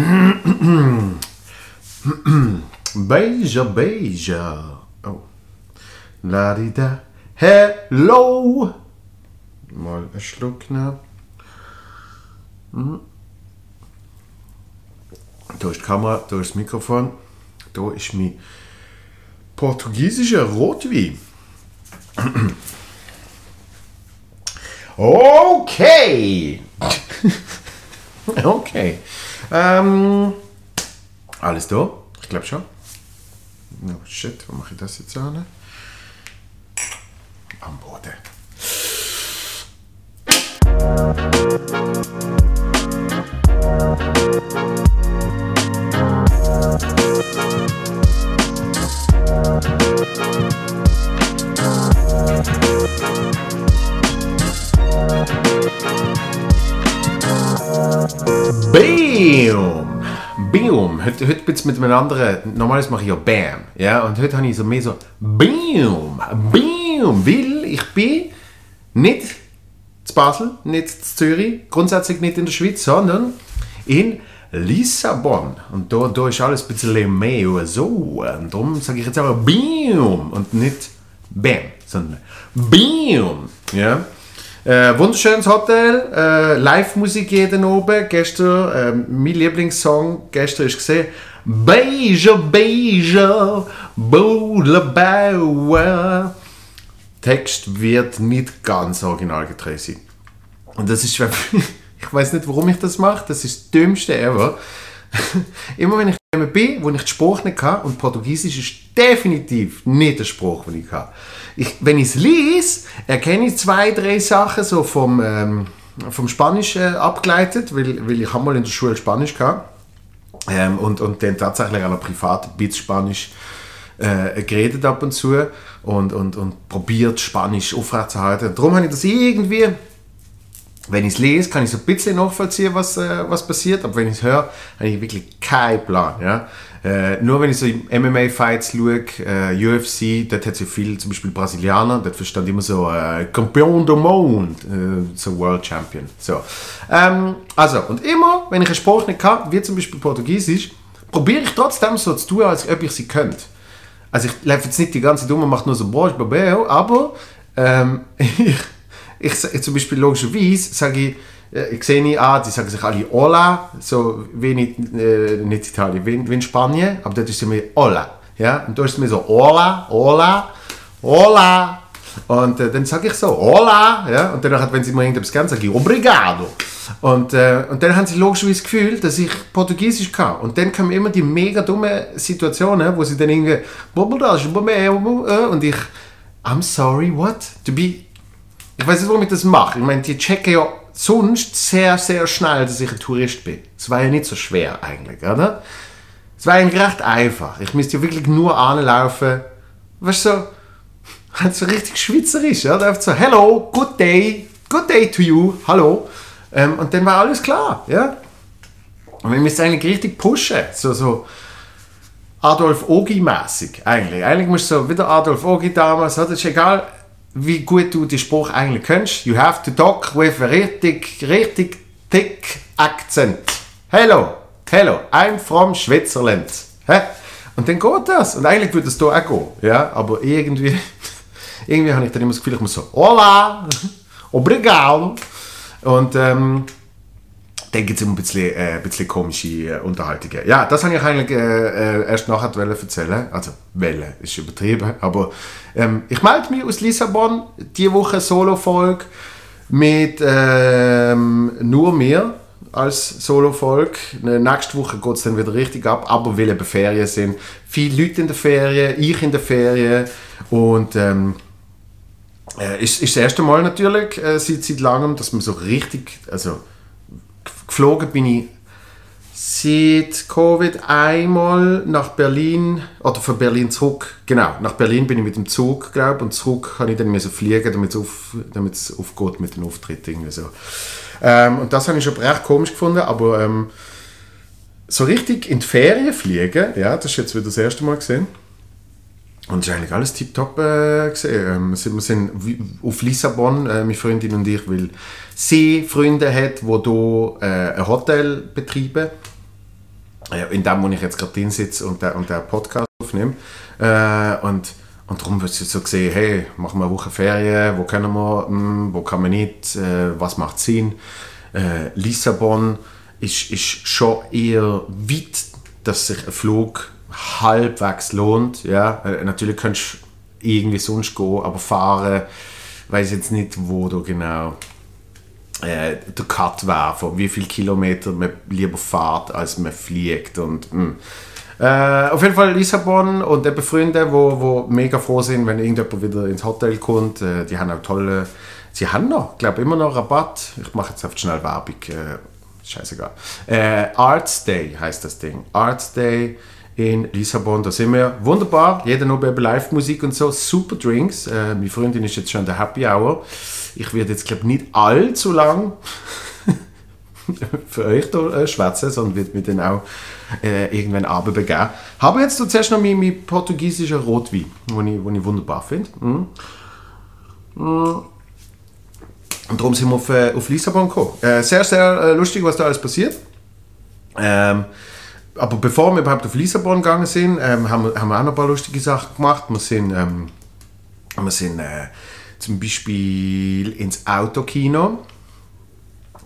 Beija, beija. Oh. La da. Hello. Mal einen Schluck nehmen. Mhm. Ist die Kamera, da das Mikrofon. Da ist mein portugiesischer Rotwein. Okay. okay. Ähm, alles da? Ich glaube schon. No shit, wo mache ich das jetzt an? Am Boden. Heute, heute bin ich mit einem anderen. Normalerweise mache ich ja Bam. Ja? Und heute habe ich so mehr so Bam! Bam! Weil ich bin nicht zu Basel, nicht zu Zürich, grundsätzlich nicht in der Schweiz, sondern in Lissabon. Und da, da ist alles ein bisschen mehr so. Und darum sage ich jetzt aber Bam! Und nicht Bam, sondern Bam! Ja? Äh, wunderschönes Hotel, äh, Live-Musik jeden oben. Gestern, äh, mein Lieblingssong gestern ist gesehen. Beija, Beija, Bauer. Text wird nicht ganz originalgetreu sein. Und das ist, ich weiß nicht, warum ich das mache, das ist das Dümmste ever. Immer wenn ich bin, wo ich die Sprache nicht kann, und Portugiesisch ist definitiv nicht der Spruch, den ich kann. Ich, wenn ich es lese, erkenne ich zwei, drei Sachen so vom, ähm, vom Spanisch äh, abgeleitet, weil, weil ich mal in der Schule Spanisch hatte. Ähm, und, und dann tatsächlich auch noch privat ein bisschen Spanisch äh, geredet ab und zu und, und, und probiert Spanisch aufrechtzuerhalten. Darum habe ich das irgendwie wenn ich es lese, kann ich so ein bisschen nachvollziehen, was, äh, was passiert, aber wenn ich es höre, habe ich wirklich keinen Plan. Ja? Äh, nur wenn ich so MMA-Fights schaue, äh, UFC, dort hat ja viel, zum Beispiel Brasilianer, dort verstand immer so äh, Campeón do Monde, äh, so World Champion. So. Ähm, also, und immer, wenn ich einen Spruch nicht kann, wie zum Beispiel Portugiesisch, probiere ich trotzdem so zu tun, als ob ich sie könnte. Also ich laufe jetzt nicht die ganze um und mache nur so Bosch, aber ähm, ich ich, ich zum Beispiel logischerweise sage ich, äh, ich sehe nicht an, die sagen sich alle Hola, so wie in, äh, nicht Italien, wie, wie in Spanien, aber dort ist es mir Hola. Ja? Und da ist es mir so Hola, Hola, Hola. Und äh, dann sage ich so Hola, ja? und dann, wenn sie mir irgendetwas gern sage ich Obrigado. Und, äh, und dann haben sie logischerweise das Gefühl, dass ich Portugiesisch kann. Und dann kommen immer die mega dumme Situationen, wo sie dann irgendwie und ich I'm sorry, what? To be ich weiß nicht, warum ich das mache. Ich meine, die checken ja sonst sehr, sehr schnell, dass ich ein Tourist bin. Das war ja nicht so schwer eigentlich, oder? Es war eigentlich recht einfach. Ich müsste ja wirklich nur anlaufen. Weißt du, so, halt so richtig schweizerisch, oder? Einfach so, hello, good day, good day to you, hallo. Ähm, und dann war alles klar, ja? Und wir müssen eigentlich richtig pushen, so, so Adolf Ogi-mäßig eigentlich. Eigentlich musst du so, wieder Adolf Ogi damals, oder? ist egal, wie gut du den Spruch eigentlich kennst. You have to talk with a richtig, richtig thick accent. Hello, hello, I'm from Switzerland. Hä? Und dann geht das. Und eigentlich würde es hier auch gehen. Ja? Aber irgendwie, irgendwie habe ich dann immer das Gefühl, ich muss so, hola, obrigado. Und ähm, dann gibt es immer ein bisschen, äh, ein bisschen komische äh, Unterhaltungen. Ja, das habe ich eigentlich äh, äh erst nachher erzählen. Also, Welle ist übertrieben. Aber ähm, ich melde mich aus Lissabon, diese Woche Solo-Folge mit ähm, nur mir als Solo-Folge. Nächste Woche geht es dann wieder richtig ab, aber weil eben Ferien sind. Viele Leute in der Ferien, ich in der Ferien und ähm, äh, ist, ist das erste Mal natürlich äh, seit, seit langem, dass man so richtig, also geflogen bin ich seit Covid einmal nach Berlin oder von Berlin zurück. Genau, nach Berlin bin ich mit dem Zug, glaube und zurück kann ich dann müssen fliegen, damit es auf, aufgeht mit dem Auftritt irgendwie so. Ähm, und das habe ich schon recht komisch gefunden, aber ähm, so richtig in die Ferien fliegen, ja, das ist jetzt wieder das erste Mal gesehen. Und es ist eigentlich alles tiptop äh, gesehen. Ähm, wir sind auf Lissabon, äh, meine Freundin und ich, weil sie Freunde hat, die hier äh, ein Hotel betreiben. äh, in dem, wo ich jetzt gerade drin sitze und der, und der Podcast aufnehme. Äh, und, und darum wird es so gesehen, hey, machen wir eine Woche Ferien, wo können wir, hm, wo kann man nicht, äh, was macht Sinn. Äh, Lissabon ist, ist schon eher weit, dass sich ein Flug halbwegs lohnt. Ja? Äh, natürlich könntest du irgendwie sonst gehen, aber fahren, weiß jetzt nicht, wo du genau äh, der Cut wäre, von wie viele Kilometer man lieber fährt, als man fliegt. Und. Hm. Äh, auf jeden Fall Lissabon und eben Freunde, wo, wo mega froh sind, wenn irgendjemand wieder ins Hotel kommt. Äh, die haben auch tolle, sie haben noch, glaube immer noch Rabatt. Ich mache jetzt einfach schnell Werbung. Äh, scheißegal. Äh, Arts Day heißt das Ding. Arts Day in Lissabon. Da sind wir wunderbar. Jeder noch bei Live-Musik und so. Super Drinks. Äh, meine Freundin ist jetzt schon der Happy Hour. Ich werde jetzt, glaube nicht allzu lang für euch hier äh, schwätzen, sondern wird mir dann auch äh, irgendwann Abend begeben. Habe jetzt zuerst noch meinen mein portugiesischen Rotwein, den ich, ich wunderbar finde. Mm. Mm. Und darum sind wir auf, äh, auf Lissabon gekommen. Äh, sehr, sehr äh, lustig, was da alles passiert. Ähm, aber bevor wir überhaupt auf Lissabon gegangen sind, ähm, haben, wir, haben wir auch noch ein paar lustige Sachen gemacht. Wir sind, ähm, wir sind äh, zum Beispiel ins Autokino.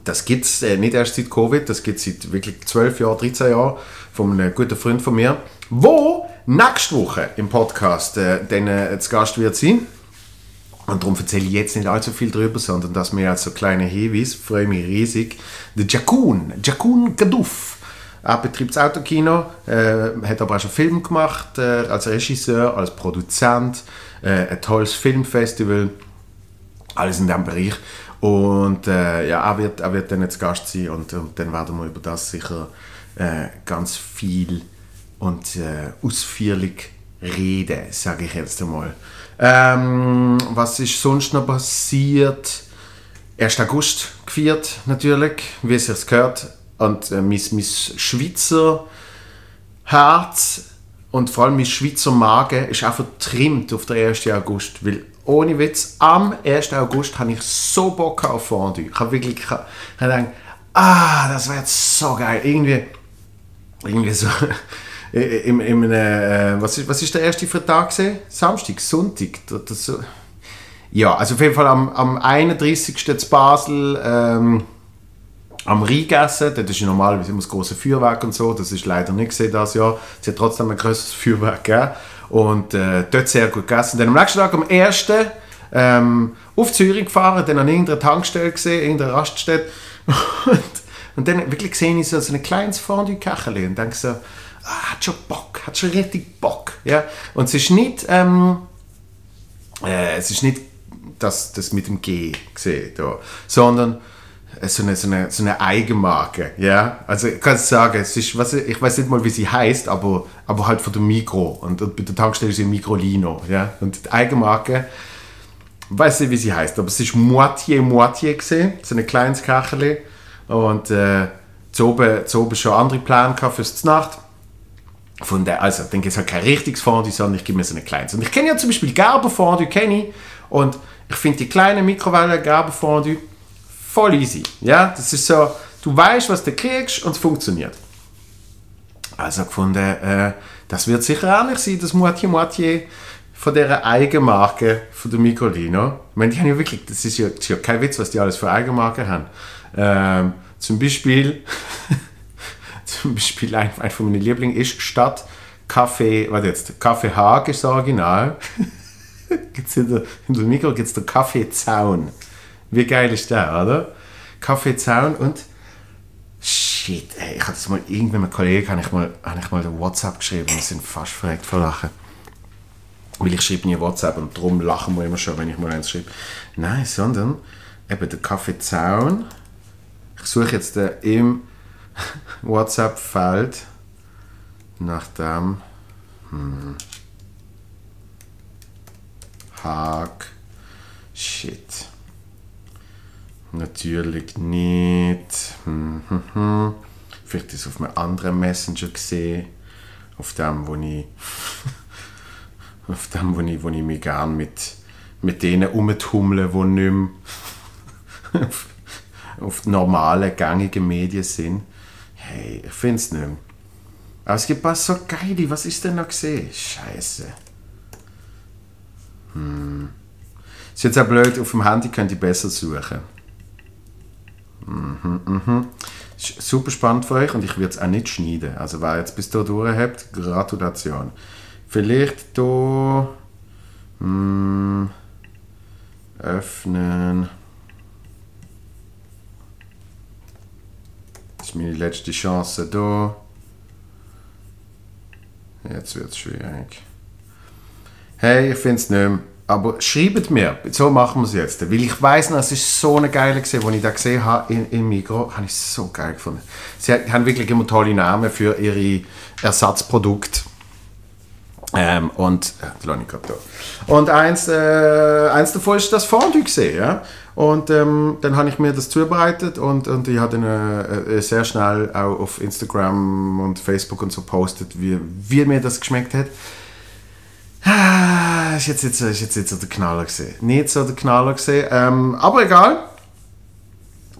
Das gibt es äh, nicht erst seit Covid, das gibt es seit wirklich 12 Jahren, 13 Jahren von einem guten Freund von mir, wo nächste Woche im Podcast äh, dann äh, zu Gast wird sein. Und darum erzähle ich jetzt nicht allzu viel darüber, sondern dass mir als so kleine Hinweis, freue mich riesig, der Jakun, Jakun Gaduff, er betreibt das Autokino, äh, hat aber auch schon Film gemacht, äh, als Regisseur, als Produzent, äh, ein tolles Filmfestival, alles in diesem Bereich. Und äh, ja, er wird, er wird dann jetzt Gast sein und, und dann werden wir über das sicher äh, ganz viel und äh, ausführlich reden, sage ich jetzt einmal. Ähm, was ist sonst noch passiert? 1. August gefeiert natürlich, wie es sich gehört und äh, mein, mein Schweizer Herz und vor allem mein Schweizer Magen ist auch vertrimmt auf den 1. August, weil ohne Witz, am 1. August habe ich so Bock auf Fondue. Ich habe wirklich ich habe gedacht, ah, das wäre jetzt so geil. Irgendwie, irgendwie so, im, im, äh, was, ist, was ist der erste Tag? Samstag, Sonntag, so. Ja, also auf jeden Fall am, am 31. zu Basel, ähm, am Rhein gegessen. Dort ist ja normalerweise immer das große Feuerwerk und so. Das ist leider nicht gesehen das Jahr. Es hat trotzdem ein größeres Feuerwerk gegeben. Und äh, dort sehr gut gegessen. Dann am nächsten Tag, am 1. Ähm, auf Zürich gefahren, dann an irgendeiner Tankstelle gesehen, irgendeiner Raststätte. und, und dann wirklich gesehen ich so, so ein kleines Fondue-Kachel und denke so, ah, hat schon Bock, hat schon richtig Bock. Ja? Und es ist nicht, ähm, äh, es ist nicht das, das mit dem G gesehen, sondern so eine, so eine, so eine Eigenmarke. Ja? Also ich kann sagen, es ist, was, ich weiß nicht mal, wie sie heißt, aber, aber halt von der Mikro. Und, bei der Tankstelle ist sie Mikrolino. Ja? Und die Eigenmarke, weiß nicht, wie sie heißt, aber es ist Moitié Moitié gesehen, so ein kleines Kacheli. Und äh, zu oben, zu oben schon andere Pläne fürs Nacht. Von der, also, dann gibt es halt kein richtiges Fondue, sondern ich gebe mir so ein kleines. Und ich kenne ja zum Beispiel Gerber Fondue, kenne ich. Und ich finde die kleine Mikrowelle Gerber Fondue voll easy. Ja, das ist so, du weißt, was du kriegst und es funktioniert. Also gefunden, äh, das wird sicher ähnlich sein, das Moitié Moitié von dieser Eigenmarke von der Micolino. Ich meine, die haben ja wirklich, das ist ja, das ist ja kein Witz, was die alles für Eigenmarke haben. Ähm, zum Beispiel, zum Beispiel ein, ein von meinen Lieblingen ist statt Kaffee, warte jetzt, Kaffee Haag ist das Original. gibt's in, der, in der Mikro gibt es den Kaffeezaun. Wie geil ist der, oder? Kaffeezaun und shit, ey, ich hatte das mal irgendwann mit einem Kollegen, habe ich mal, habe ich mal den WhatsApp geschrieben und sind fast verreckt vor Lachen. Weil ich schreibe nie WhatsApp und darum lachen wir immer schon, wenn ich mal eins schreibe. Nein, sondern eben der Kaffeezaun. Ich suche jetzt im WhatsApp-Feld nach dem hm, Haag. Shit. Natürlich nicht. Hm, hm, hm. Vielleicht ist es auf einem anderen Messenger gesehen. Auf dem, wo ich, auf dem, wo ich, wo ich mich gerne mit, mit denen umtummle, die nicht mehr auf, auf normale, gängige Medien sind. Hey, ich finde es nicht mehr. Aber es gibt was so geile. Was ist denn noch gesehen? Scheiße. Hm. Ist jetzt auch blöd, auf dem Handy könnt ihr besser suchen. Mhm, mhm. Super spannend für euch und ich würde es auch nicht schneiden. Also wer jetzt bis hier durch habt, Gratulation. Vielleicht hier hm, öffnen. Das ist meine letzte Chance hier. Jetzt wird es schwierig. Hey, ich finde es nicht mehr. Aber schreibt mir, so machen wir es jetzt. Weil ich weiß noch, es ist so eine geile gesehen, als ich da gesehen habe in, im Mikro, habe ich so geil gefunden. Sie haben wirklich immer tolle Namen für ihre Ersatzprodukte. Ähm, und, äh, und eins, äh, eins davon ist das Fondue gesehen, ja. Und ähm, dann habe ich mir das zubereitet und, und ich habe dann äh, äh, sehr schnell auch auf Instagram und Facebook und so postet, wie, wie mir das geschmeckt hat. Ah, ist jetzt, jetzt, ist jetzt nicht so der Knaller gesehen. Nicht so der Knaller gesehen. Ähm, aber egal.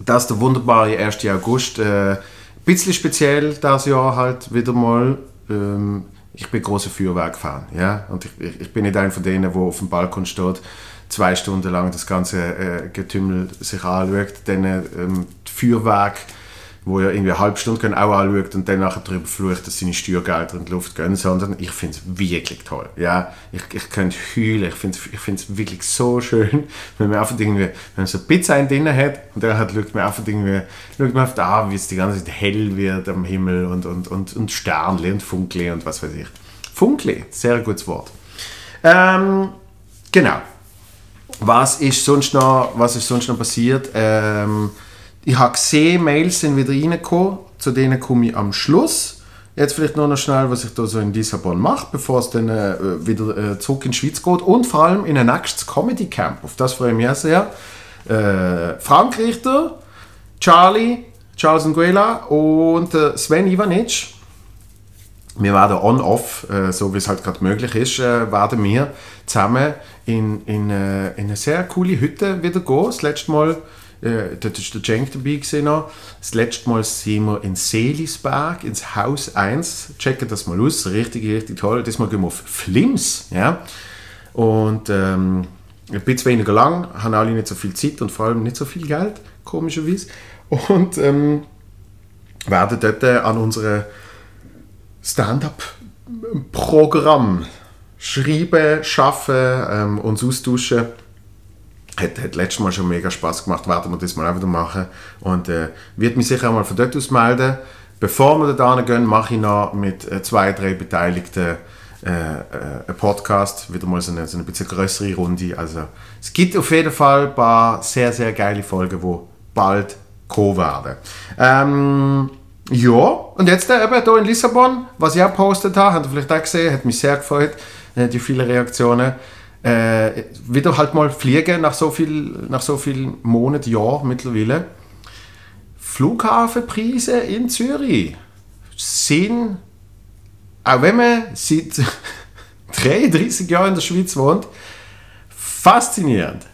Das ist der wunderbare 1. August. Äh, ein bisschen speziell das Jahr halt wieder mal. Ähm, ich bin großer Feuerwerk-Fan. Ja? Und ich, ich, ich, bin nicht einer von denen, der auf dem Balkon steht zwei Stunden lang das ganze äh, Getümmel sich anschaut, dann ähm, Feuerwerk, wo er irgendwie eine halbe Stunde können auch anschaut und dann nachher darüber flucht, dass seine Steuergelder in die Luft gehen, sondern ich finde es wirklich toll. Ja, ich, ich könnte heulen, ich finde ich es wirklich so schön, wenn man einfach irgendwie, wenn man so Pizza in drin hat und dann halt schaut man einfach irgendwie, schaut man auf da, wie es die ganze Zeit hell wird am Himmel und, und, und, und Sternle und Funkle und was weiß ich. Funkle, sehr gutes Wort. Ähm, genau was ist sonst noch, was ist sonst noch passiert? Ähm, ich habe gesehen, Mails sind wieder reingekommen, zu denen komme ich am Schluss. Jetzt vielleicht noch, noch schnell, was ich da so in Lissabon mache, bevor es dann äh, wieder äh, zurück in die Schweiz geht und vor allem in ein nächstes Comedy Camp. Auf das freue ich mich sehr. Äh, Frank Richter, Charlie, Charles Nguela und äh, Sven Ivanic wir werden on-off, äh, so wie es halt gerade möglich ist, äh, werden wir zusammen in, in, in eine sehr coole Hütte wieder gehen. Das letzte Mal, äh, dort war der Cenk dabei noch. Das letzte Mal sind wir in Seelisberg, ins Haus 1. Checken das mal aus, richtig, richtig toll. Diesmal gehen wir auf Flims, ja. Und ähm, ein bisschen weniger lang, haben alle nicht so viel Zeit und vor allem nicht so viel Geld, komischerweise. Und ähm, werden dort äh, an unsere Stand-up-Programm schreiben, schaffen, ähm, uns austauschen. Hat, hat letztes Mal schon mega Spaß gemacht, werden wir das mal auch wieder machen. Und äh, wird mich sicher auch mal von dort aus melden. Bevor wir da gehen, mache ich noch mit äh, zwei, drei Beteiligten äh, äh, einen Podcast, wieder mal so eine, so eine bisschen größere Runde. Also es gibt auf jeden Fall ein paar sehr, sehr geile Folgen, die bald kommen werden. Ähm, ja, und jetzt äh, eben hier in Lissabon, was ich auch gepostet habe, habt ihr vielleicht auch gesehen, hat mich sehr gefreut, äh, die vielen Reaktionen. Äh, wieder halt mal fliegen nach so viel, nach so vielen Monaten, Jahren mittlerweile. Flughafenpreise in Zürich sind, auch wenn man seit 33 Jahren in der Schweiz wohnt, faszinierend.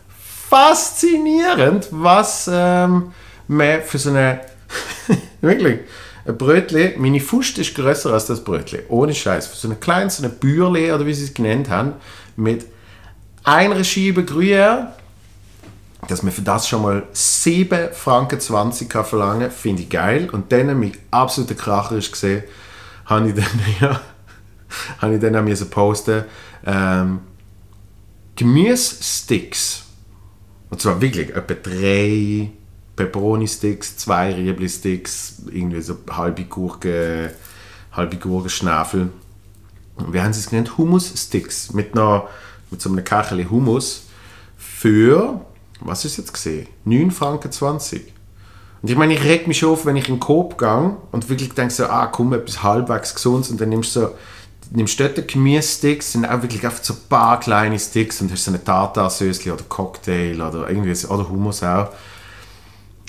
Faszinierend, was ähm, man für so eine Wirklich. Ein Brötchen, meine Fust ist größer als das Brötchen. Ohne Scheiß. So ein kleines, so eine Bürle, oder wie sie es genannt haben, mit einer Scheibe Gruyère, dass man für das schon mal 7 Franken 20 kann verlangen finde ich geil. Und dann, mein absoluter Kracher ist gesehen, habe ich dann, ja, habe ich dann auch müssen posten, ähm, Gemüsesticks. Und zwar wirklich etwa drei Pepperoni-Sticks, zwei Riebli-Sticks, irgendwie so halbe Gurke, halbe Gurkenschnafel. Wir haben es genannt Hummus-Sticks mit, mit so einem Kachel Hummus für, was ist jetzt gesehen? 9 Franken 20. Und ich meine, ich reg mich auf, wenn ich in den Coop gehe und wirklich denke so, ah komm, etwas halbwegs gesund und dann nimmst du so, nimmst dort Gemüse-Sticks, sind auch wirklich einfach so ein paar kleine Sticks und hast so eine Tartar-Sösli oder Cocktail oder irgendwie, oder Hummus auch.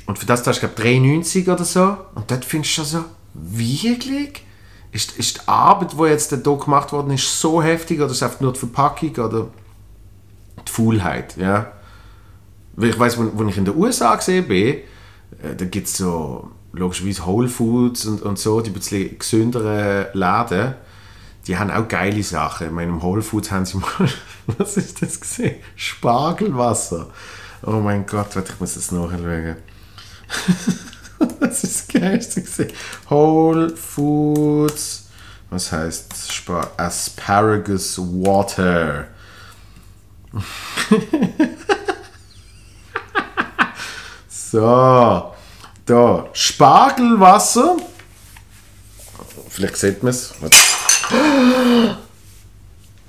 Und für das zahlst du, glaube 3,90 oder so. Und dort findest du so, wirklich? Ist, ist die Arbeit, die jetzt hier gemacht worden ist, so heftig oder ist es einfach nur die Verpackung oder die Faulheit? Ja? Weil ich weiß, als ich in den USA gesehen bin, äh, da gibt es so logischerweise Whole Foods und, und so, die ein bisschen gesünderen Läden, die haben auch geile Sachen. In meinem Whole Foods haben sie mal, was ist das gesehen? Spargelwasser. Oh mein Gott, ich muss das nachschauen. das ist das Geilste gesehen. Whole Foods, was heißt Spar Asparagus Water. so, da Spargelwasser. Vielleicht sieht man es.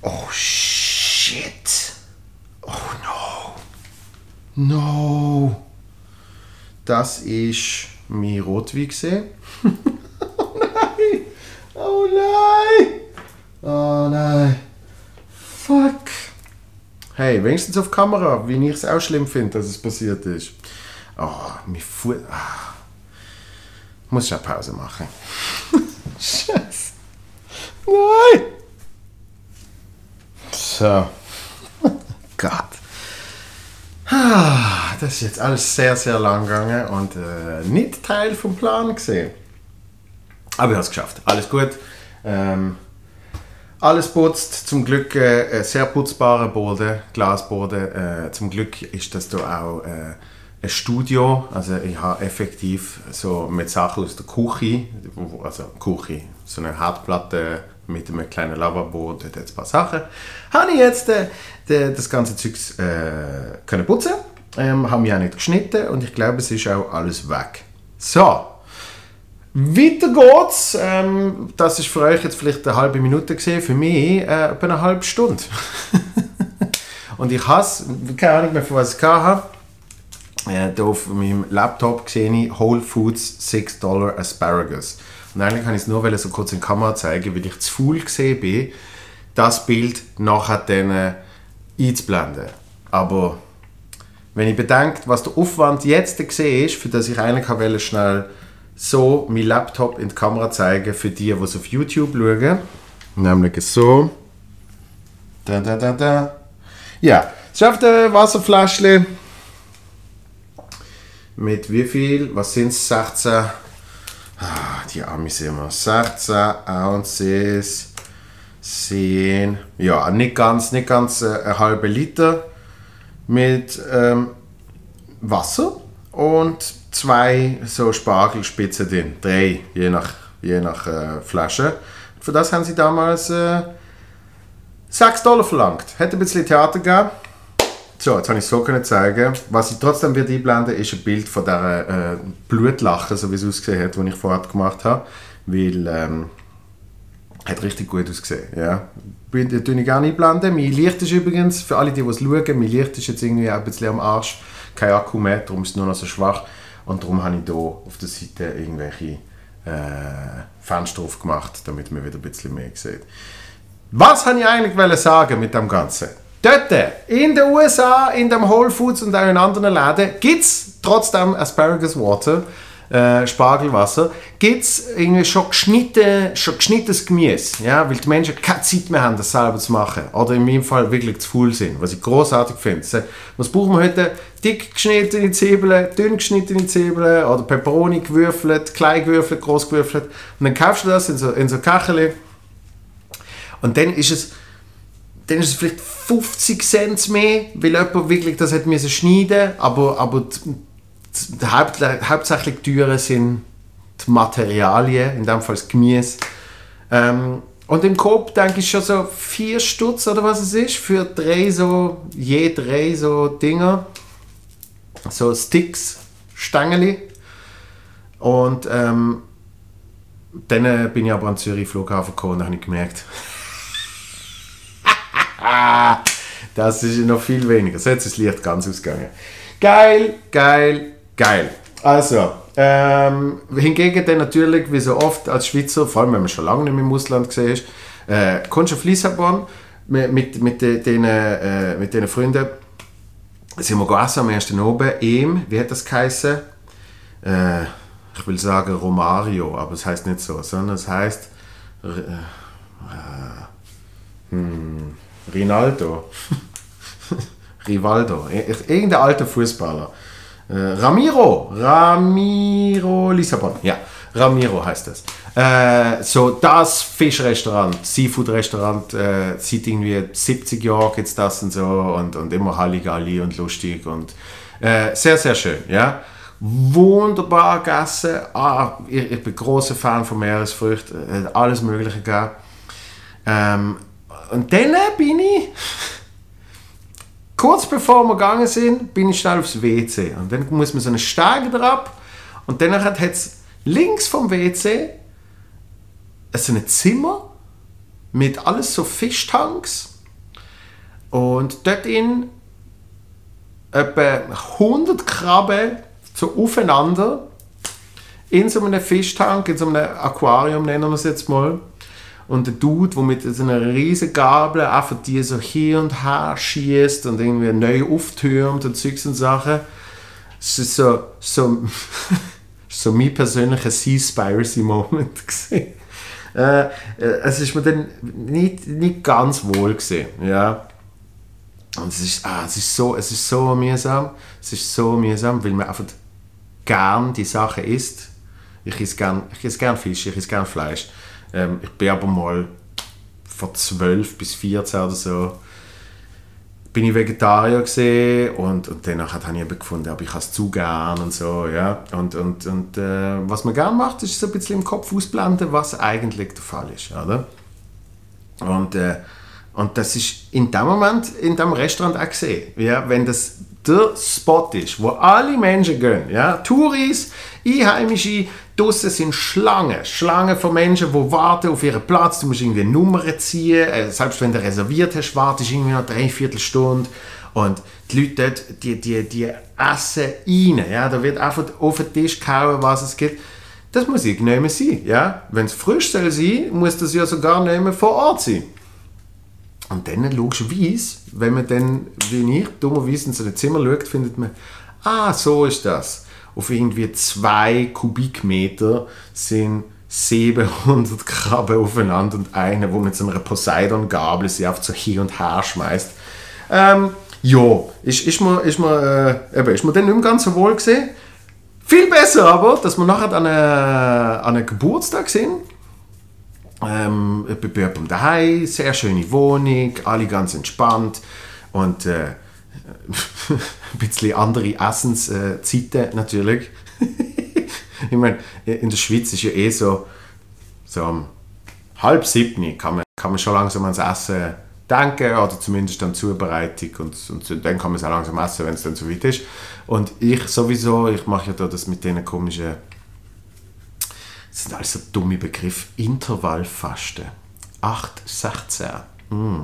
Oh shit. Oh no. No. Das ist mein Rotwein gesehen. oh nein. Oh nein. Oh nein. Fuck. Hey, wenigstens auf Kamera, wie ich es auch schlimm finde, dass es passiert ist. Oh, mein Fuß. Ah. Muss ich eine Pause machen. Scheiße. Nein! So. Gott. Ah, Das ist jetzt alles sehr, sehr lang gegangen und äh, nicht Teil vom Plan gesehen. Aber ich habe es geschafft. Alles gut. Ähm, alles putzt. Zum Glück äh, sehr putzbarer Boden, Glasboden. Äh, zum Glück ist das da auch äh, ein Studio. Also ich habe effektiv so mit Sachen aus der Küche, also Küche, so eine Herdplatte mit einem kleinen Lavabo und jetzt ein paar Sachen. Habe ich jetzt äh, das ganze Zeug äh, können putzen. Ähm, habe mich auch nicht geschnitten und ich glaube, es ist auch alles weg. So, weiter geht's. Ähm, das ist für euch jetzt vielleicht eine halbe Minute gesehen, für mich äh, etwa eine halbe Stunde. und ich hasse, keine Ahnung mehr, von was ich gehabt habe. Äh, hier auf meinem Laptop sehe ich Whole Foods 6 Dollar Asparagus. Und eigentlich kann ich es nur so kurz in die Kamera zeigen, weil ich zu faul gesehen bin, das Bild nachher dann äh, einzublenden. Aber wenn ich bedenke, was der Aufwand jetzt ist, für das ich eigentlich wollte, schnell so meinen Laptop in die Kamera zeigen, für die, die es auf YouTube schauen. Nämlich so. Da, da, da, da. Ja, es ist auf der Wasserfläschchen. Mit wie viel? Was sind es? 16. Ah, die Amis immer. 16 Ounces sind. Ja, nicht ganz, nicht ganz äh, ein halber Liter mit ähm, Wasser und zwei so Spargelspitzen drin. Drei, je nach, je nach äh, Flasche. Für das haben sie damals äh, 6 Dollar verlangt. Hätte ein bisschen Theater gegeben. So, jetzt habe ich es so können zeigen. Was ich trotzdem wird einblenden, ist ein Bild von dieser äh, Blutlache, so wie es ausgesehen hat, die ich vorher gemacht habe. Weil, ähm, hat richtig gut ausgesehen, ja. Bin- Das tue ich gerne einblenden. Mein Licht ist übrigens, für alle, die es schauen, mein Licht ist jetzt irgendwie ein bisschen am Arsch. Kein Akku mehr, darum ist es nur noch so schwach. Und darum habe ich hier auf der Seite irgendwelche äh, Fenster aufgemacht, damit man wieder ein bisschen mehr sieht. Was habe ich eigentlich sagen mit dem Ganzen? Dort, in den USA, in dem Whole Foods und auch in anderen Läden, gibt es trotzdem Asparagus Water, äh, Spargelwasser, gibt es irgendwie schon, geschnitten, schon geschnittenes Gemüse. Ja? Weil die Menschen keine Zeit mehr haben, das selber zu machen. Oder in meinem Fall wirklich zu faul sind, was ich großartig finde. Was brauchen wir heute? Dick geschnittene Zwiebeln, dünn geschnittene Zwiebeln oder Peperoni gewürfelt, klein gewürfelt, groß gewürfelt. Und dann kaufst du das in so, in so Kacheli. Und dann ist es, dann ist es vielleicht 50 Cent mehr, weil jemand wirklich das hat schneiden aber, aber die Haupt, hauptsächlich teuer sind die Materialien, in dem Fall das Gemüse. Ähm, und im Coop denke ich schon so 4 Stutz oder was es ist, für drei so, je drei so Dinger, so Sticks, Stängeli. Und ähm, dann äh, bin ich aber am Zürich Flughafen gekommen und habe ich gemerkt, das ist noch viel weniger. So, jetzt ist das Licht ganz ausgegangen. Geil, geil, geil. Also, ähm, hingegen dann natürlich, wie so oft als Schweizer, vor allem wenn man schon lange nicht mehr im Ausland gesehen ist, äh, kommst auf Lissabon mit, mit, mit, den, äh, mit den Freunden, sind wir gegessen am ersten oben, ihm, wie hat das geheißen? Äh, ich will sagen Romario, aber es heißt nicht so, sondern es heißt äh, hm, Rinaldo. Rivaldo. Ir- Irgendein alter Fußballer. Äh, Ramiro. Ramiro Lissabon. Ja, Ramiro heißt das. Äh, so das Fischrestaurant, Seafood-Restaurant, äh, seit irgendwie 70 Jahren gibt es das und so und, und immer Halligalli und lustig und äh, sehr, sehr schön, ja. Wunderbar gegessen. Ah, ich, ich bin großer Fan von Meeresfrüchten, äh, alles Mögliche gegeben. Ähm, und dann bin ich, kurz bevor wir gegangen sind, bin ich schnell aufs WC. Und dann muss man so eine Steige drauf und dann hat es links vom WC so ein Zimmer mit alles so Fischtanks und dort in etwa 100 Krabben so aufeinander in so einem Fischtank, in so einem Aquarium nennen wir es jetzt mal. Und der Dude, der mit so einer riesigen Gabel einfach die so hier und her schießt und irgendwie neu auftürmt und Zeugs und Sachen. Es ist so, so, so mein persönlicher Seaspiracy-Moment Äh, äh, es ist mir dann nicht, nicht ganz wohl gesehen, ja. Und es ist, ah, es ist so, es ist so mühsam, es ist so mühsam, weil man einfach gern die Sachen isst. Ich esse gern, ich esse gern Fisch, ich esse gern Fleisch. Ähm, ich bin aber mal vor 12 bis 14 oder so bin ich Vegetarier gesehen und, und danach habe ich eben gefunden, aber ich es zu gern und so, ja. Und, und, und äh, was man gern macht, ist so ein bisschen im Kopf ausblenden, was eigentlich der Fall ist, oder? Und, äh, und das ist in dem Moment in dem Restaurant auch gesehen, ja, wenn das der Spot ist, wo alle Menschen gehen, ja, Touris, Einheimische, draussen sind Schlangen, Schlangen von Menschen, die warten auf ihren Platz, du musst irgendwie eine Nummer ziehen, äh, selbst wenn du reserviert hast, wartest du irgendwie noch drei Viertelstunde und die Leute dort, die, die, die essen rein, ja, da wird einfach auf den Tisch gehauen, was es gibt. Das muss irgendjemand sein, ja. Wenn es frisch soll sein, muss das ja sogar nicht vor Ort sein. Und dann logischerweise, wenn man dann, wie ich, dummerweise in so ein Zimmer schaut, findet man, ah, so ist das. Auf irgendwie zwei Kubikmeter sind 700 Krabben aufeinander und eine, wo mit so einer Poseidon-Gabel sie auf so hier und her schmeißt. Ähm, ja, ist, ist mir, ist mir, äh, eben, ist mir dann nicht mehr ganz so wohl gesehen. Viel besser aber, dass wir nachher an einem, an einem Geburtstag sind ähm, bei jemandem daheim, sehr schöne Wohnung, alle ganz entspannt und äh, ein bisschen andere Essenszeiten natürlich. ich meine, in der Schweiz ist ja eh so, so um halb sieben kann man, kann man schon langsam ans Essen denken oder zumindest an Zubereitung und, und dann kann man es auch langsam essen, wenn es dann so weit ist. Und ich sowieso, ich mache ja da das mit diesen komischen das sind alles so dumme Begriffe. Intervallfasten. 8, 16. Mm.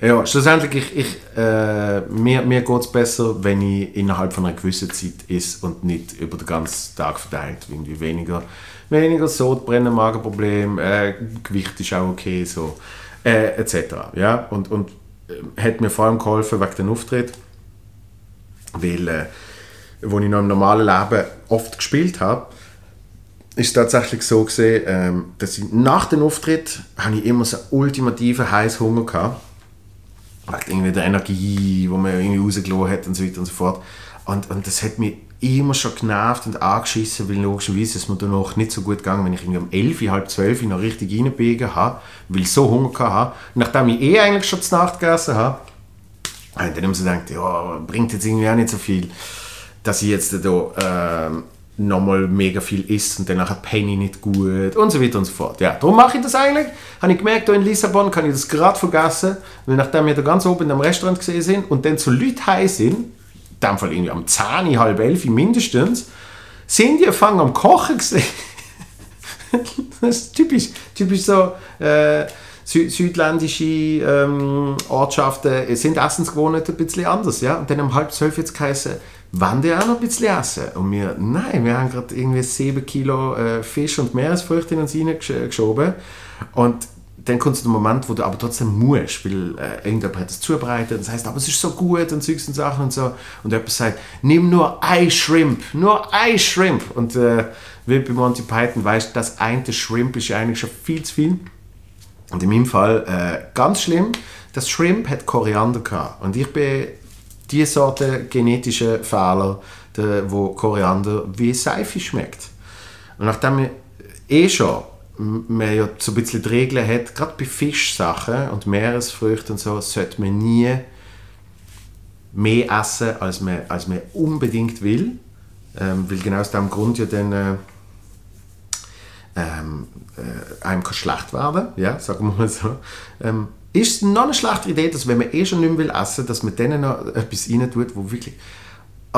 Ja, schlussendlich, ich, ich, äh, mir, mir geht es besser, wenn ich innerhalb von einer gewissen Zeit ist und nicht über den ganzen Tag verteilt. Irgendwie weniger, weniger Sodbrennen, Magenproblem, äh, Gewicht ist auch okay, so, äh, etc. Ja? Und, und äh, hat mir vor allem geholfen wegen dem Auftritt, weil, äh, wo ich noch im normalen Leben oft gespielt habe, ist tatsächlich so gesehen, ähm, dass ich nach dem Auftritt habe ich immer so ultimativen Heißhunger gehabt. Wegen irgendwie der Energie, die man irgendwie rausgelassen hat und so weiter und so fort. Und, und das hat mich immer schon genervt und angeschissen, weil logischerweise ist mir danach nicht so gut gegangen, wenn ich irgendwie um 11, halb 12 noch richtig reinbiegen habe, weil ich so Hunger hatte. Nachdem ich eh eigentlich schon zur Nacht gegessen habe, habe ich dann immer so gedacht, ja, bringt jetzt irgendwie auch nicht so viel, dass ich jetzt da ähm, nochmal mega viel isst und danach hat Penny nicht gut und so weiter und so fort. Ja, darum mache ich das eigentlich. Habe ich gemerkt, in Lissabon kann ich das gerade vergessen, weil nachdem wir da ganz oben einem Restaurant gesehen sind und dann zu Leuten heim sind, in dem Fall irgendwie am 10, halb 11 mindestens, sind die fangen am Kochen gesehen. das ist typisch, typisch so äh, sü südländische ähm, Ortschaften sind Essensgewohnheiten ein bisschen anders. Ja? Und dann um halb zwölf jetzt geheißen, wollen die auch noch ein bisschen essen? Und wir, nein, wir haben gerade irgendwie 7 Kilo äh, Fisch und Meeresfrüchte in uns reingeschoben. Und dann kommt der Moment, wo du aber trotzdem musst, weil äh, irgendjemand hat es zubereitet und das heißt, aber es ist so gut und Zeugs und Sachen und so. Und jemand sagt, nimm nur ein Shrimp, nur ein Shrimp. Und äh, wie bei Monty Python weißt, das eine Shrimp ist ja eigentlich schon viel zu viel. Und in meinem Fall äh, ganz schlimm, das Shrimp hat Koriander gehabt. Und ich bin diese Sorte genetische Fehler, der, wo Koriander wie Seife schmeckt. Und nachdem wir eh schon man ja so ein bisschen die Regeln hat, gerade bei Fischsachen und Meeresfrüchten und so, sollte man nie mehr essen, als man, als man unbedingt will. Ähm, weil genau aus diesem Grund ja dann äh, ähm, äh, einem kann schlecht werden, ja, sagen wir mal so. Ähm, ist es noch eine schlechte Idee, dass wenn man eh schon nicht mehr will essen, dass man denen noch etwas rein tut, wo wirklich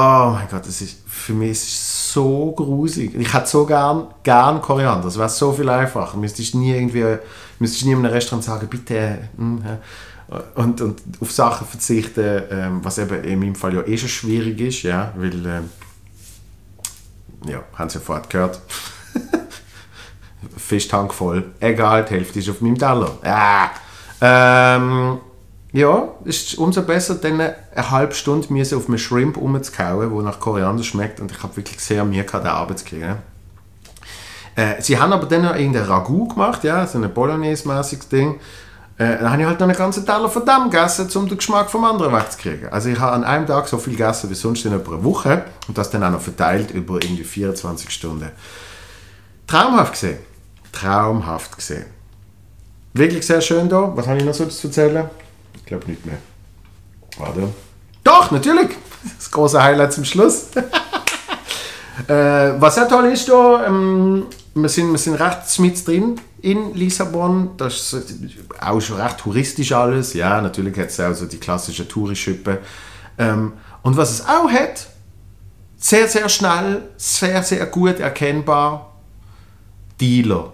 Oh mein Gott, das ist, für mich ist so grusig. Ich hätte so gern, gern Koriander. Es wäre so viel einfacher. Müsstest nie irgendwie, müsstest nie in einem Restaurant sagen, bitte. Hm, und, und auf Sachen verzichten, ähm, was eben in meinem Fall ja eh schon schwierig ist, ja, weil, ähm, ja, haben Sie ja vorher gehört. Fischtank voll. Egal, die Hälfte ist auf meinem Teller. Ah. Ähm, ja, ist umso besser, dann eine halbe Stunde müssen auf einem Shrimp rumzukauen, der nach Koriander schmeckt. Und ich habe wirklich sehr Mühe gehabt, den Arbeit zu kriegen. Äh, sie haben aber dann noch irgendein Ragout gemacht, ja, so ein Bolognese-mäßiges Ding. Äh, dann habe ich halt noch einen ganzen Teller von dem gegessen, um den Geschmack vom anderen wegzukriegen. Also ich habe an einem Tag so viel gegessen wie sonst in über eine Woche und das dann auch noch verteilt über irgendwie 24 Stunden. Traumhaft gesehen. Traumhaft gesehen. Wirklich sehr schön da. Was habe ich noch so zu erzählen? glaube nicht mehr. Warte. Doch, natürlich! Das große Highlight zum Schluss. äh, was sehr toll ist da, ähm, wir, sind, wir sind recht mit drin in Lissabon. Das ist auch schon recht touristisch alles. Ja, natürlich hat es auch so die klassischen Tourischippe. Ähm, und was es auch hat, sehr, sehr schnell, sehr, sehr gut erkennbar, Dealer.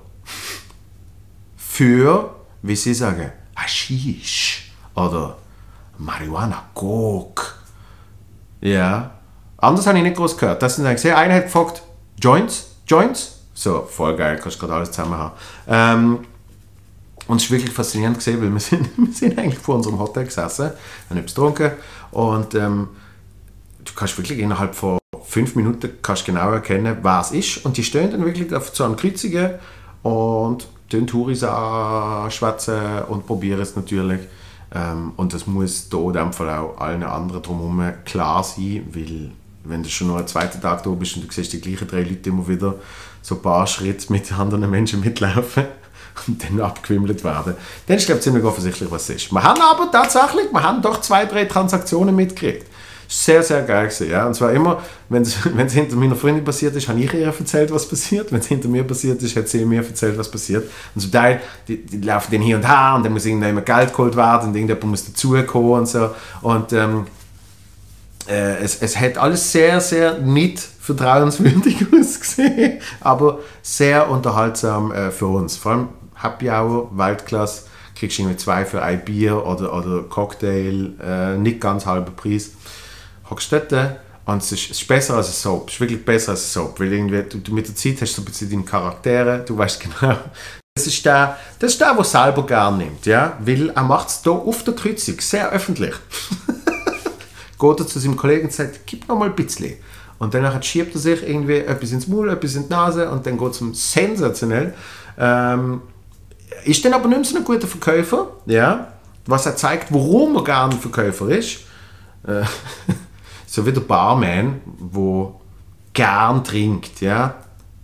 Für, wie sie sagen, Haschisch oder Marihuana, Coke. Ja. Anders habe ich nicht groß gehört. Das sind eigentlich sehr einer hat gefragt, Joints? Joints? So, voll geil, kannst gerade alles zusammen haben. Ähm, und es ist wirklich faszinierend gesehen, weil wir sind, wir sind eigentlich vor unserem Hotel gesessen, haben etwas getrunken und ähm, du kannst wirklich innerhalb von fünf Minuten kannst genau erkennen, was ist. Und die stehen dann wirklich auf so einem Kreuzigen und den Touris schwätzen und probieren es natürlich. Ähm, und das muss da in dem Fall auch allen anderen drumherum klar sein, weil wenn du schon noch einen zweiten Tag da bist und du siehst die gleichen drei Leute immer wieder so ein paar Schritte mit anderen Menschen mitlaufen und dann abgewimmelt werden, dann ist ich ziemlich offensichtlich, was es ist. Wir haben aber tatsächlich, wir haben doch zwei, drei Transaktionen mitgekriegt sehr, sehr geil gewesen, ja. Und zwar immer, wenn es hinter meiner Freundin passiert ist, habe ich ihr erzählt, was passiert. Wenn es hinter mir passiert ist, hat sie mir erzählt, was passiert. Und zum Teil, die, die laufen dann hier und her und dann muss irgendjemand Geld geholt werden und irgendjemand muss dazukommen und so. Und ähm, äh, es, es hat alles sehr, sehr nicht vertrauenswürdig ausgesehen, aber sehr unterhaltsam äh, für uns. Vor allem Happy Hour, Weltklasse, kriegst du irgendwie zwei für ein Bier oder, oder Cocktail, äh, nicht ganz halber Preis hockst dort und es ist, es ist besser als ein Soap. Es ist wirklich besser als ein Soap, weil irgendwie, du, mit der Zeit hast du ein bisschen deine Charaktere, du weißt genau, das ist der, das ist der, der selber gern nimmt, ja, weil er macht es hier auf der Kreuzung, sehr öffentlich. Geht er zu seinem Kollegen und sagt, gib noch mal ein bisschen. Und dann schiebt er sich irgendwie etwas ins Maul, etwas in die Nase und dann geht es um sensationell. Ähm, ist dann aber nicht mehr so ein guter Verkäufer, ja, was er zeigt, warum er gerne Verkäufer ist. Äh, so wie der Barman, wo gern trinkt, ja,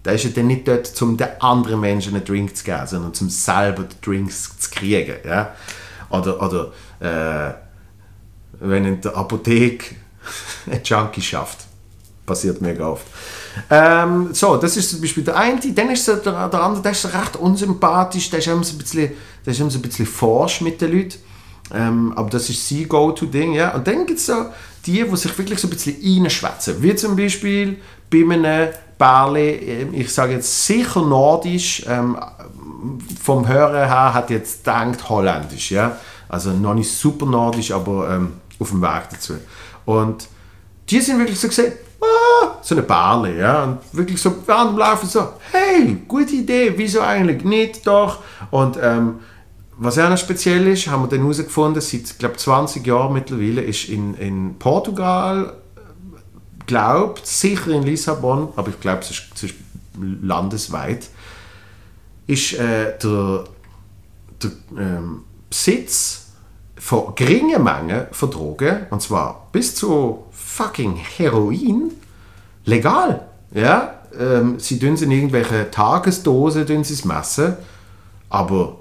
der ist ja dann nicht dort, um den anderen Menschen einen Drink zu geben, sondern um selber die Drinks zu kriegen, ja. Oder, oder äh, wenn in der Apotheke ein Junkie schafft. Passiert mega oft. Ähm, so, das ist zum Beispiel der eine. Dann ist der, der andere, der ist recht unsympathisch, der ist immer so ein bisschen, der ist immer so ein bisschen forsch mit den Leuten. Ähm, aber das ist sein Go-To-Ding, ja. Und dann gibt es so die, die sich wirklich so ein bisschen reinschwätzen. Wie zum Beispiel bei einem Barley, ähm, ich sage jetzt sicher nordisch, ähm, vom Hören her hat jetzt gedacht holländisch, ja. Also noch nicht super nordisch, aber ähm, auf dem Weg dazu. Und die sind wirklich so gesehen, ah, so eine Barley, ja. Und wirklich so während dem Laufen so, hey, gute Idee, wieso eigentlich nicht doch? Und ähm, was auch noch speziell ist, haben wir dann herausgefunden, seit glaube 20 Jahren mittlerweile ist in, in Portugal, glaubt sicher in Lissabon, aber ich glaube, es ist, es ist landesweit, ist äh, der, der ähm, Besitz von geringen Mengen von Drogen, und zwar bis zu fucking Heroin, legal. Ja? Ähm, sie tun es in irgendwelche Tagesdose tun sie es messen, aber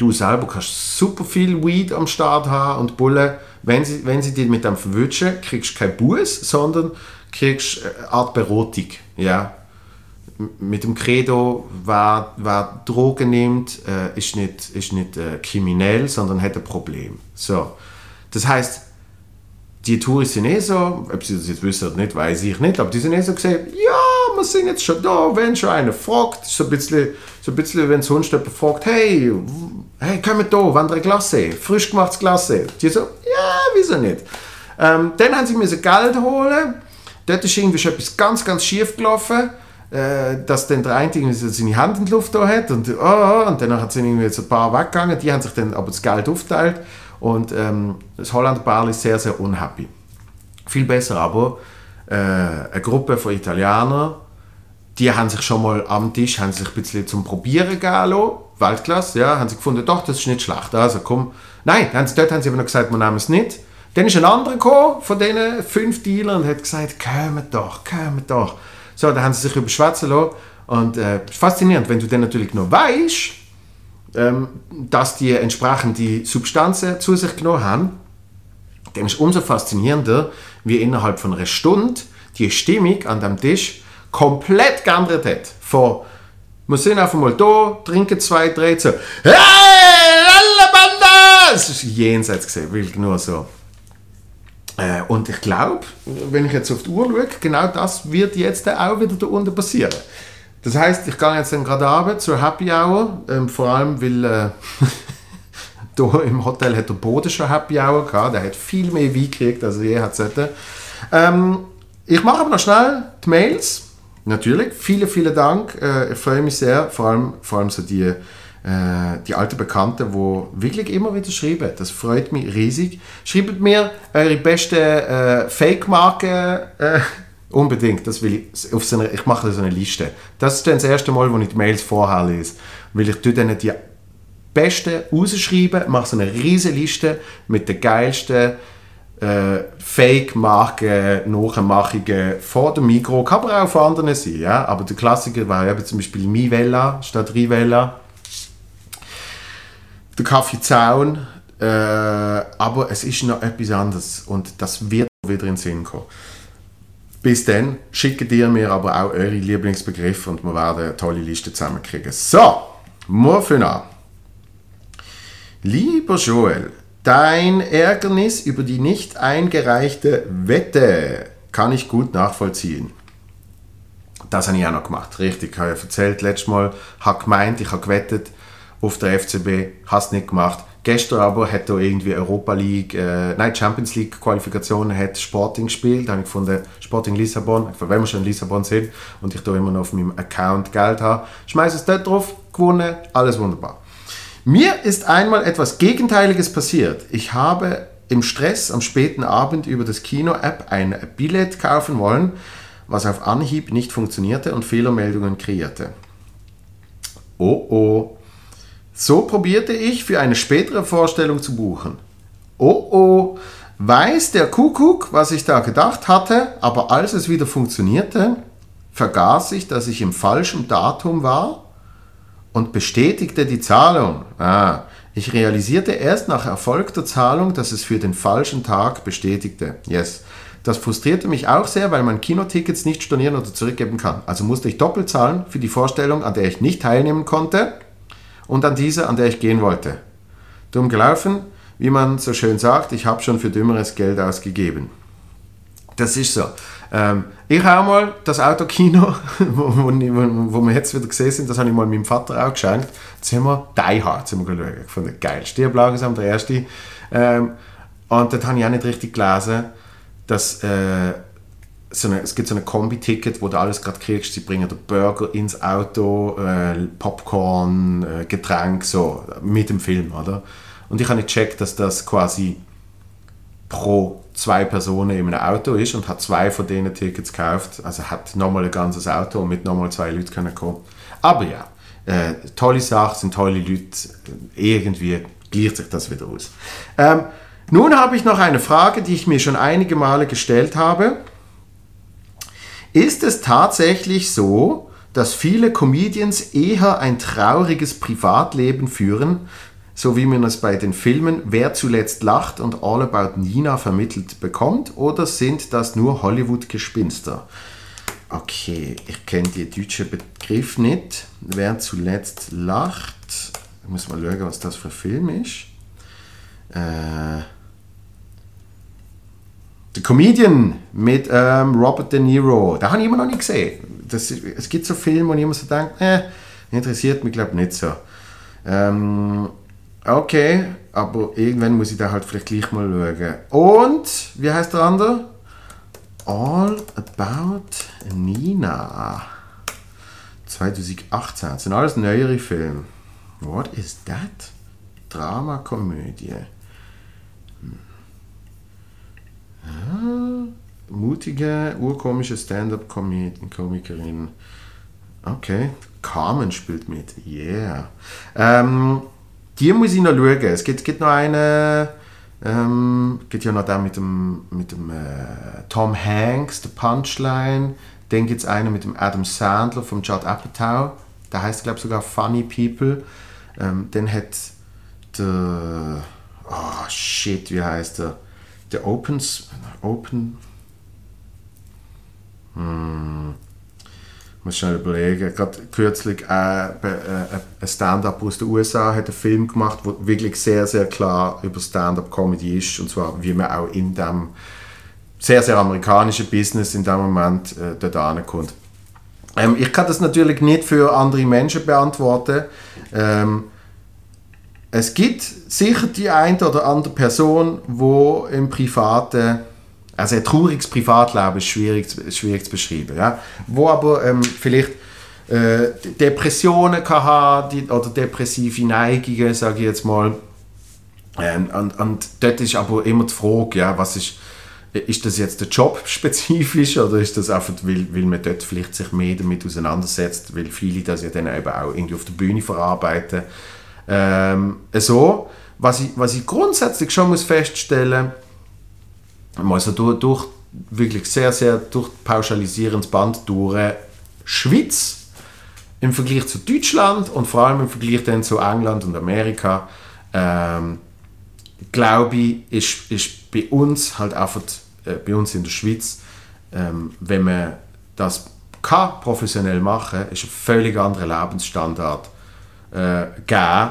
du selber kannst super viel Weed am Start haben und Bulle. Wenn sie, wenn sie dich mit dem verwünschen, kriegst du kein Buß, sondern kriegst eine Art Beratung. Ja? Mit dem Credo, wer, wer Drogen nimmt, äh, ist nicht, ist nicht äh, kriminell, sondern hat ein Problem. So. Das heißt, die Touristen sind eh so, ob sie das jetzt wissen oder nicht, weiß ich nicht, aber die sind eh so gesehen, ja, wir sind jetzt schon da, wenn schon einer fragt, so ein bisschen, so ein bisschen wenn sonst jemand fragt, hey, hey, komm da, wann eine Klasse, frisch gemachtes Klasse. Die so, ja, wieso nicht. Ähm, dann haben sie müssen Geld holen, dort ist irgendwie schon etwas ganz, ganz schief gelaufen, äh, dass dann der eine irgendwie seine Hand in die Luft da hat und, oh, und dann sind irgendwie so ein paar weggegangen, die haben sich dann aber das Geld aufgeteilt und ähm, das Holland Bar ist sehr, sehr unhappy. Viel besser aber äh, eine Gruppe von Italienern, die haben sich schon mal am Tisch haben sich ein bisschen zum Probieren gegeben Weltklasse, ja, haben sie gefunden, doch, das ist nicht schlecht, also komm. Nein, haben sie, dort haben sie aber noch gesagt, wir nehmen es nicht. Dann ist ein anderer gekommen, von diesen fünf Dealern und hat gesagt, kommt doch, kommt doch. So, dann haben sie sich überschwätzen lassen und äh, faszinierend, wenn du dann natürlich noch weißt, ähm, dass die entsprechende Substanzen zu sich genommen haben, dann ist umso faszinierender, wie innerhalb von einer Stunde die Stimmung an dem Tisch komplett geändert hat. Von wir sind einfach mal da, trinken zwei, drei, so Hey, Banda! Es ist jenseits gesehen, wirklich nur so. Äh, und ich glaube, wenn ich jetzt auf die Uhr schaue, genau das wird jetzt auch wieder da unten passieren. Das heißt, ich gehe jetzt dann gerade Abend zur Happy Hour, ähm, vor allem weil äh, im Hotel hat der Boden schon Happy Hour gehabt, der hat viel mehr Wein gekriegt, als er je hat. Ähm, ich mache aber noch schnell die Mails, natürlich, vielen, vielen Dank, äh, ich freue mich sehr, vor allem, vor allem so die, äh, die alten Bekannten, die wirklich immer wieder schreiben, das freut mich riesig. Schreibt mir eure besten äh, Fake-Marken, äh, Unbedingt, das will ich, auf so eine, ich mache so eine Liste. Das ist dann das erste Mal, wo ich die Mails vorher lese. Weil ich dann die besten rausschreibe, mache so eine riesige Liste mit den geilsten äh, Fake-Marken, Nachmachungen vor dem Mikro. Kann aber auch von anderen sein, ja? aber der Klassiker war ja zum Beispiel Mivella statt Rivella. Der Kaffee Zaun, äh, aber es ist noch etwas anderes und das wird wieder in den Sinn kommen. Bis dann schickt ihr mir aber auch eure Lieblingsbegriffe und wir werden eine tolle Liste zusammenkriegen. So, morgen an. Lieber Joel, dein Ärgernis über die nicht eingereichte Wette kann ich gut nachvollziehen. Das habe ich auch noch gemacht. Richtig, ich habe ja erzählt, letztes Mal, habe gemeint, ich habe gewettet auf der FCB, hast nicht gemacht. Gestern aber hat er irgendwie Europa League, äh, nein, Champions League Qualifikation hat Sporting gespielt. Da habe ich gefunden, Sporting Lissabon, wenn wir schon in Lissabon sind und ich da immer noch auf meinem Account Geld habe, schmeiße es dort drauf, gewonnen, alles wunderbar. Mir ist einmal etwas Gegenteiliges passiert. Ich habe im Stress am späten Abend über das Kino-App ein Billett kaufen wollen, was auf Anhieb nicht funktionierte und Fehlermeldungen kreierte. Oh oh, so probierte ich für eine spätere Vorstellung zu buchen. Oh oh, weiß der Kuckuck, was ich da gedacht hatte, aber als es wieder funktionierte, vergaß ich, dass ich im falschen Datum war und bestätigte die Zahlung. Ah, ich realisierte erst nach erfolgter Zahlung, dass es für den falschen Tag bestätigte. Yes. Das frustrierte mich auch sehr, weil man Kinotickets nicht stornieren oder zurückgeben kann. Also musste ich doppelt zahlen für die Vorstellung, an der ich nicht teilnehmen konnte und an diese, an der ich gehen wollte. Dumm gelaufen, wie man so schön sagt, ich habe schon für dümmeres Geld ausgegeben. Das ist so. Ähm, ich habe mal das Autokino, wo, wo, wo, wir jetzt wieder gesehen sind, das habe ich mal meinem Vater auch geschenkt. Jetzt haben wir Die Hard sind wir geschaut. Von der geil. Stirb langsam, der erste. Ähm, und dort habe ich auch nicht richtig gelesen, dass äh, so eine, es gibt so ein Kombi-Ticket, wo du alles gerade kriegst. Sie bringen den Burger ins Auto, äh, Popcorn, äh, Getränk, so mit dem Film, oder? Und ich habe nicht gecheckt, dass das quasi pro zwei Personen in einem Auto ist und hat zwei von diesen Tickets gekauft. Also hat nochmal ein ganzes Auto und mit nochmal zwei Leuten können kommen. Aber ja, äh, tolle Sache, sind tolle Leute. Irgendwie gleicht sich das wieder aus. Ähm, nun habe ich noch eine Frage, die ich mir schon einige Male gestellt habe Ist es tatsächlich so, dass viele Comedians eher ein trauriges Privatleben führen, so wie man es bei den Filmen Wer zuletzt lacht und All About Nina vermittelt bekommt, oder sind das nur Hollywood-Gespinster? Okay, ich kenne den deutschen Begriff nicht. Wer zuletzt lacht. Ich muss mal schauen, was das für ein Film ist. Äh, der Comedian mit ähm, Robert De Niro. Den habe ich immer noch nicht gesehen. Das, es gibt so Filme, wo ich immer so denke, äh, interessiert mich glaube nicht so. Ähm, okay, aber irgendwann muss ich da halt vielleicht gleich mal schauen. Und, wie heißt der andere? All About Nina. 2018. Das sind alles neuere Filme. What is that? Drama-Komödie. Hm. Ah, mutige, urkomische Stand-up-Komikerin. Okay. Carmen spielt mit. Yeah. Ähm, die muss ich noch schauen. Es gibt, gibt noch eine ähm, geht ja noch da mit dem, mit dem äh, Tom Hanks, der Punchline. Dann gibt es einen mit dem Adam Sandler vom Judd Apatow. Der heißt, glaube ich, sogar Funny People. Ähm, dann hat der. Oh shit, wie heißt der? Der Opens. Open. Hm muss schnell überlegen. Gerade kürzlich äh, äh, ein Stand-up aus den USA hat einen Film gemacht, der wirklich sehr, sehr klar über Stand-up-Comedy ist. Und zwar, wie man auch in dem sehr, sehr amerikanischen Business in dem Moment äh, dort ankommt. Ähm, ich kann das natürlich nicht für andere Menschen beantworten. Ähm, es gibt sicher die eine oder andere Person, wo im Privaten also ein trauriges Privatleben ist schwierig, schwierig zu beschreiben. Ja? Wo aber ähm, vielleicht äh, Depressionen kann haben oder depressive Neigungen, sage ich jetzt mal. Ähm, und, und dort ist aber immer die Frage, ja, was ist, ist das jetzt der Job spezifisch oder ist das einfach, weil, weil man dort vielleicht sich mehr damit auseinandersetzt, weil viele das ja dann eben auch irgendwie auf der Bühne verarbeiten. Ähm, so, was ich, was ich grundsätzlich schon muss feststellen muss, also durch, durch wirklich sehr, sehr durch pauschalisierendes Band durch Schweiz im Vergleich zu Deutschland und vor allem im Vergleich dann zu England und Amerika, ähm, glaube ich, ist, ist bei uns halt einfach, äh, bei uns in der Schweiz, ähm, wenn man das kann professionell machen, ist ein völlig anderer Lebensstandard äh, geben,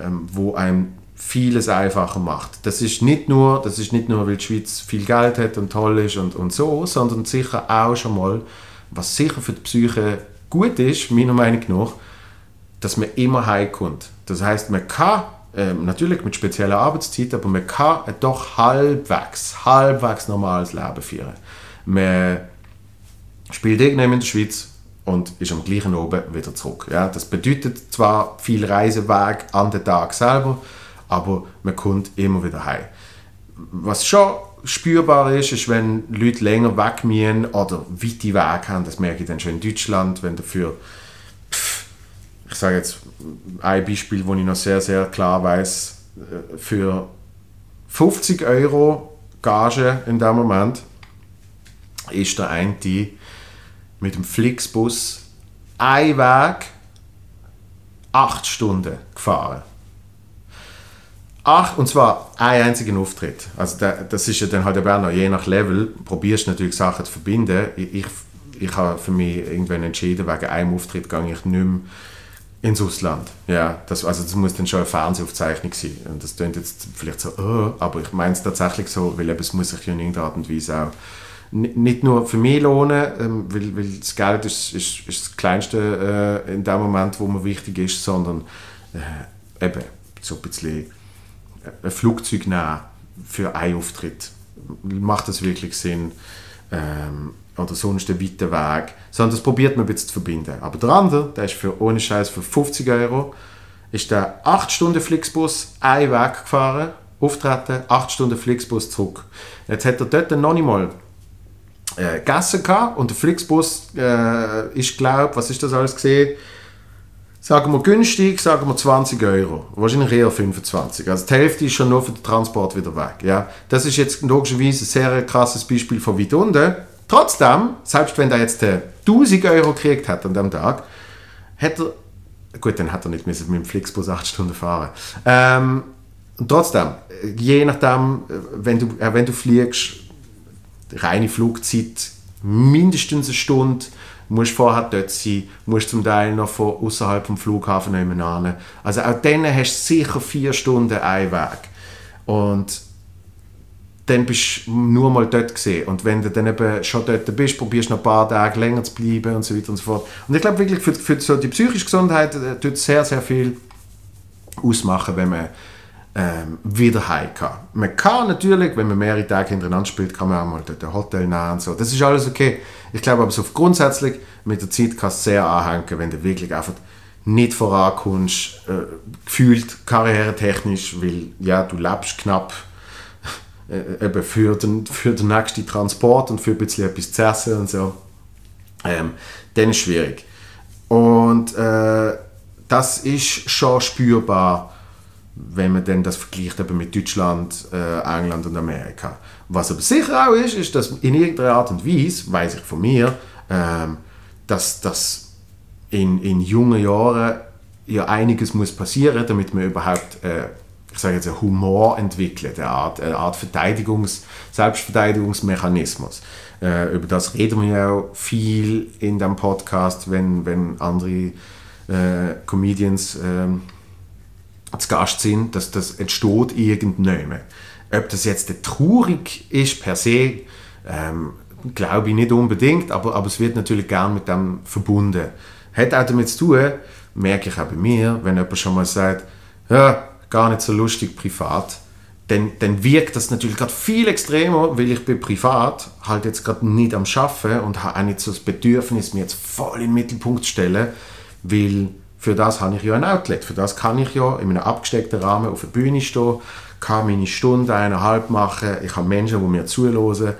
ähm, wo einem vieles einfacher macht. Das ist nicht nur, das ist nicht nur, weil die Schweiz viel Geld hat und toll ist und, und so, sondern sicher auch schon mal, was sicher für die Psyche gut ist, meiner Meinung nach, dass man immer heimkommt. Das heißt, man kann ähm, natürlich mit spezieller Arbeitszeit, aber man kann doch halbwegs, halbwegs normales Leben führen. Man spielt irgendwann in der Schweiz und ist am gleichen oben wieder zurück. Ja, das bedeutet zwar viel Reiseweg an den Tag selber, aber man kommt immer wieder heim. Was schon spürbar ist, ist, wenn Leute länger weg müssen oder weite Wege haben, das merke ich dann schon in Deutschland, wenn dafür, pff, ich sage jetzt ein Beispiel, wo ich noch sehr, sehr klar weiß, äh, für 50 Euro Gage in dem Moment ist der eine mit dem Flixbus ein Weg acht Stunden gefahren. Ach, und zwar einen einzigen Auftritt. Also der, das ist ja dann halt auch noch je nach Level, probierst natürlich Sachen zu verbinden. Ich, ich, ich habe für mich irgendwann entschieden, wegen einem Auftritt gehe ich nicht mehr ins Ausland. Ja, das, also das muss dann schon eine Fernsehaufzeichnung sein. Und das klingt jetzt vielleicht so, oh, aber ich meine es tatsächlich so, weil eben, es muss sich ja in irgendeiner Art und Weise auch nicht nur für mich lohnen, ähm, weil, weil das Geld ist, ist, ist das Kleinste äh, in dem Moment, wo mir wichtig ist, sondern äh, eben so ein bisschen ein Flugzeug nehmen für einen Auftritt. Macht das wirklich Sinn? Ähm, oder sonst einen weiten Weg. Sondern das probiert man ein bisschen zu verbinden. Aber der andere, der ist für, ohne Scheiß für 50 Euro, ist der 8 Stunden Flixbus einen Weg gefahren, auftreten, 8 Stunden Flixbus zurück. Jetzt hat er dort noch nicht mal äh, gegessen und der Flixbus äh, ist, glaube was ist das alles gesehen? Sagen wir günstig, sagen wir 20 Euro. Wahrscheinlich eher 25. Also die Hälfte ist schon nur für den Transport wieder weg. Ja? Das ist jetzt logischerweise ein sehr krasses Beispiel von weit unten. Trotzdem, selbst wenn er jetzt 1000 Euro gekriegt hat an dem Tag, hat er, gut, dann hat er nicht mit dem Flixbus 8 Stunden fahren. Ähm, trotzdem, je nachdem, wenn du, äh, wenn du fliegst, reine Flugzeit mindestens eine Stunde, musst vorher dort sein, musst zum Teil noch von außerhalb vom Flughafen nebenan. Also auch dann hast du sicher vier Stunden einen Weg. Und dann bist du nur mal dort gesehen. Und wenn du dann eben schon dort bist, probierst du noch ein paar Tage länger zu bleiben und so weiter und so fort. Und ich glaube wirklich, für, für so die psychische Gesundheit äh, tut sehr, sehr viel ausmachen, wenn man ähm, wieder heim kann. Man kann natürlich, wenn man mehrere Tage hintereinander spielt, kann man auch mal dort ein Hotel nehmen und so. Das ist alles okay. Ich glaube aber so grundsätzlich, mit der Zeit kann es sehr anhängen, wenn du wirklich einfach nicht vorankommst, äh, gefühlt karrieretechnisch, weil ja, du lebst knapp äh, eben für den, für den nächsten Transport und für ein bisschen etwas zu essen und so, ähm, dann ist es schwierig. Und äh, das ist schon spürbar, wenn man dann das vergleicht eben mit Deutschland, äh, England und Amerika. Was aber sicher auch ist, ist, dass in irgendeiner Art und Weise, weiß ich von mir, ähm, dass das in, in jungen Jahren ja einiges muss passieren, damit man überhaupt äh, ich sage jetzt, Humor entwickelt, eine Art, eine Art Verteidigungs-, Selbstverteidigungsmechanismus. Äh, über das reden wir ja auch viel in dem Podcast, wenn, wenn andere äh, Comedians äh, zu Gast sind, dass das entsteht irgendwann. Ob das jetzt traurig ist per se, ähm, glaube ich nicht unbedingt, aber, aber es wird natürlich gern mit dem verbunden. Hat auch damit zu tun, merke ich auch bei mir, wenn jemand schon mal sagt, ja, gar nicht so lustig privat, dann, dann wirkt das natürlich gerade viel extremer, weil ich bin privat halt jetzt gerade nicht am Schaffen und habe auch nicht so das Bedürfnis, mich jetzt voll in den Mittelpunkt zu stellen, weil für das habe ich ja ein Outlet. Für das kann ich ja in einem abgesteckten Rahmen auf der Bühne stehen, kann meine Stunde eineinhalb machen, ich habe Menschen, die mir zuhören.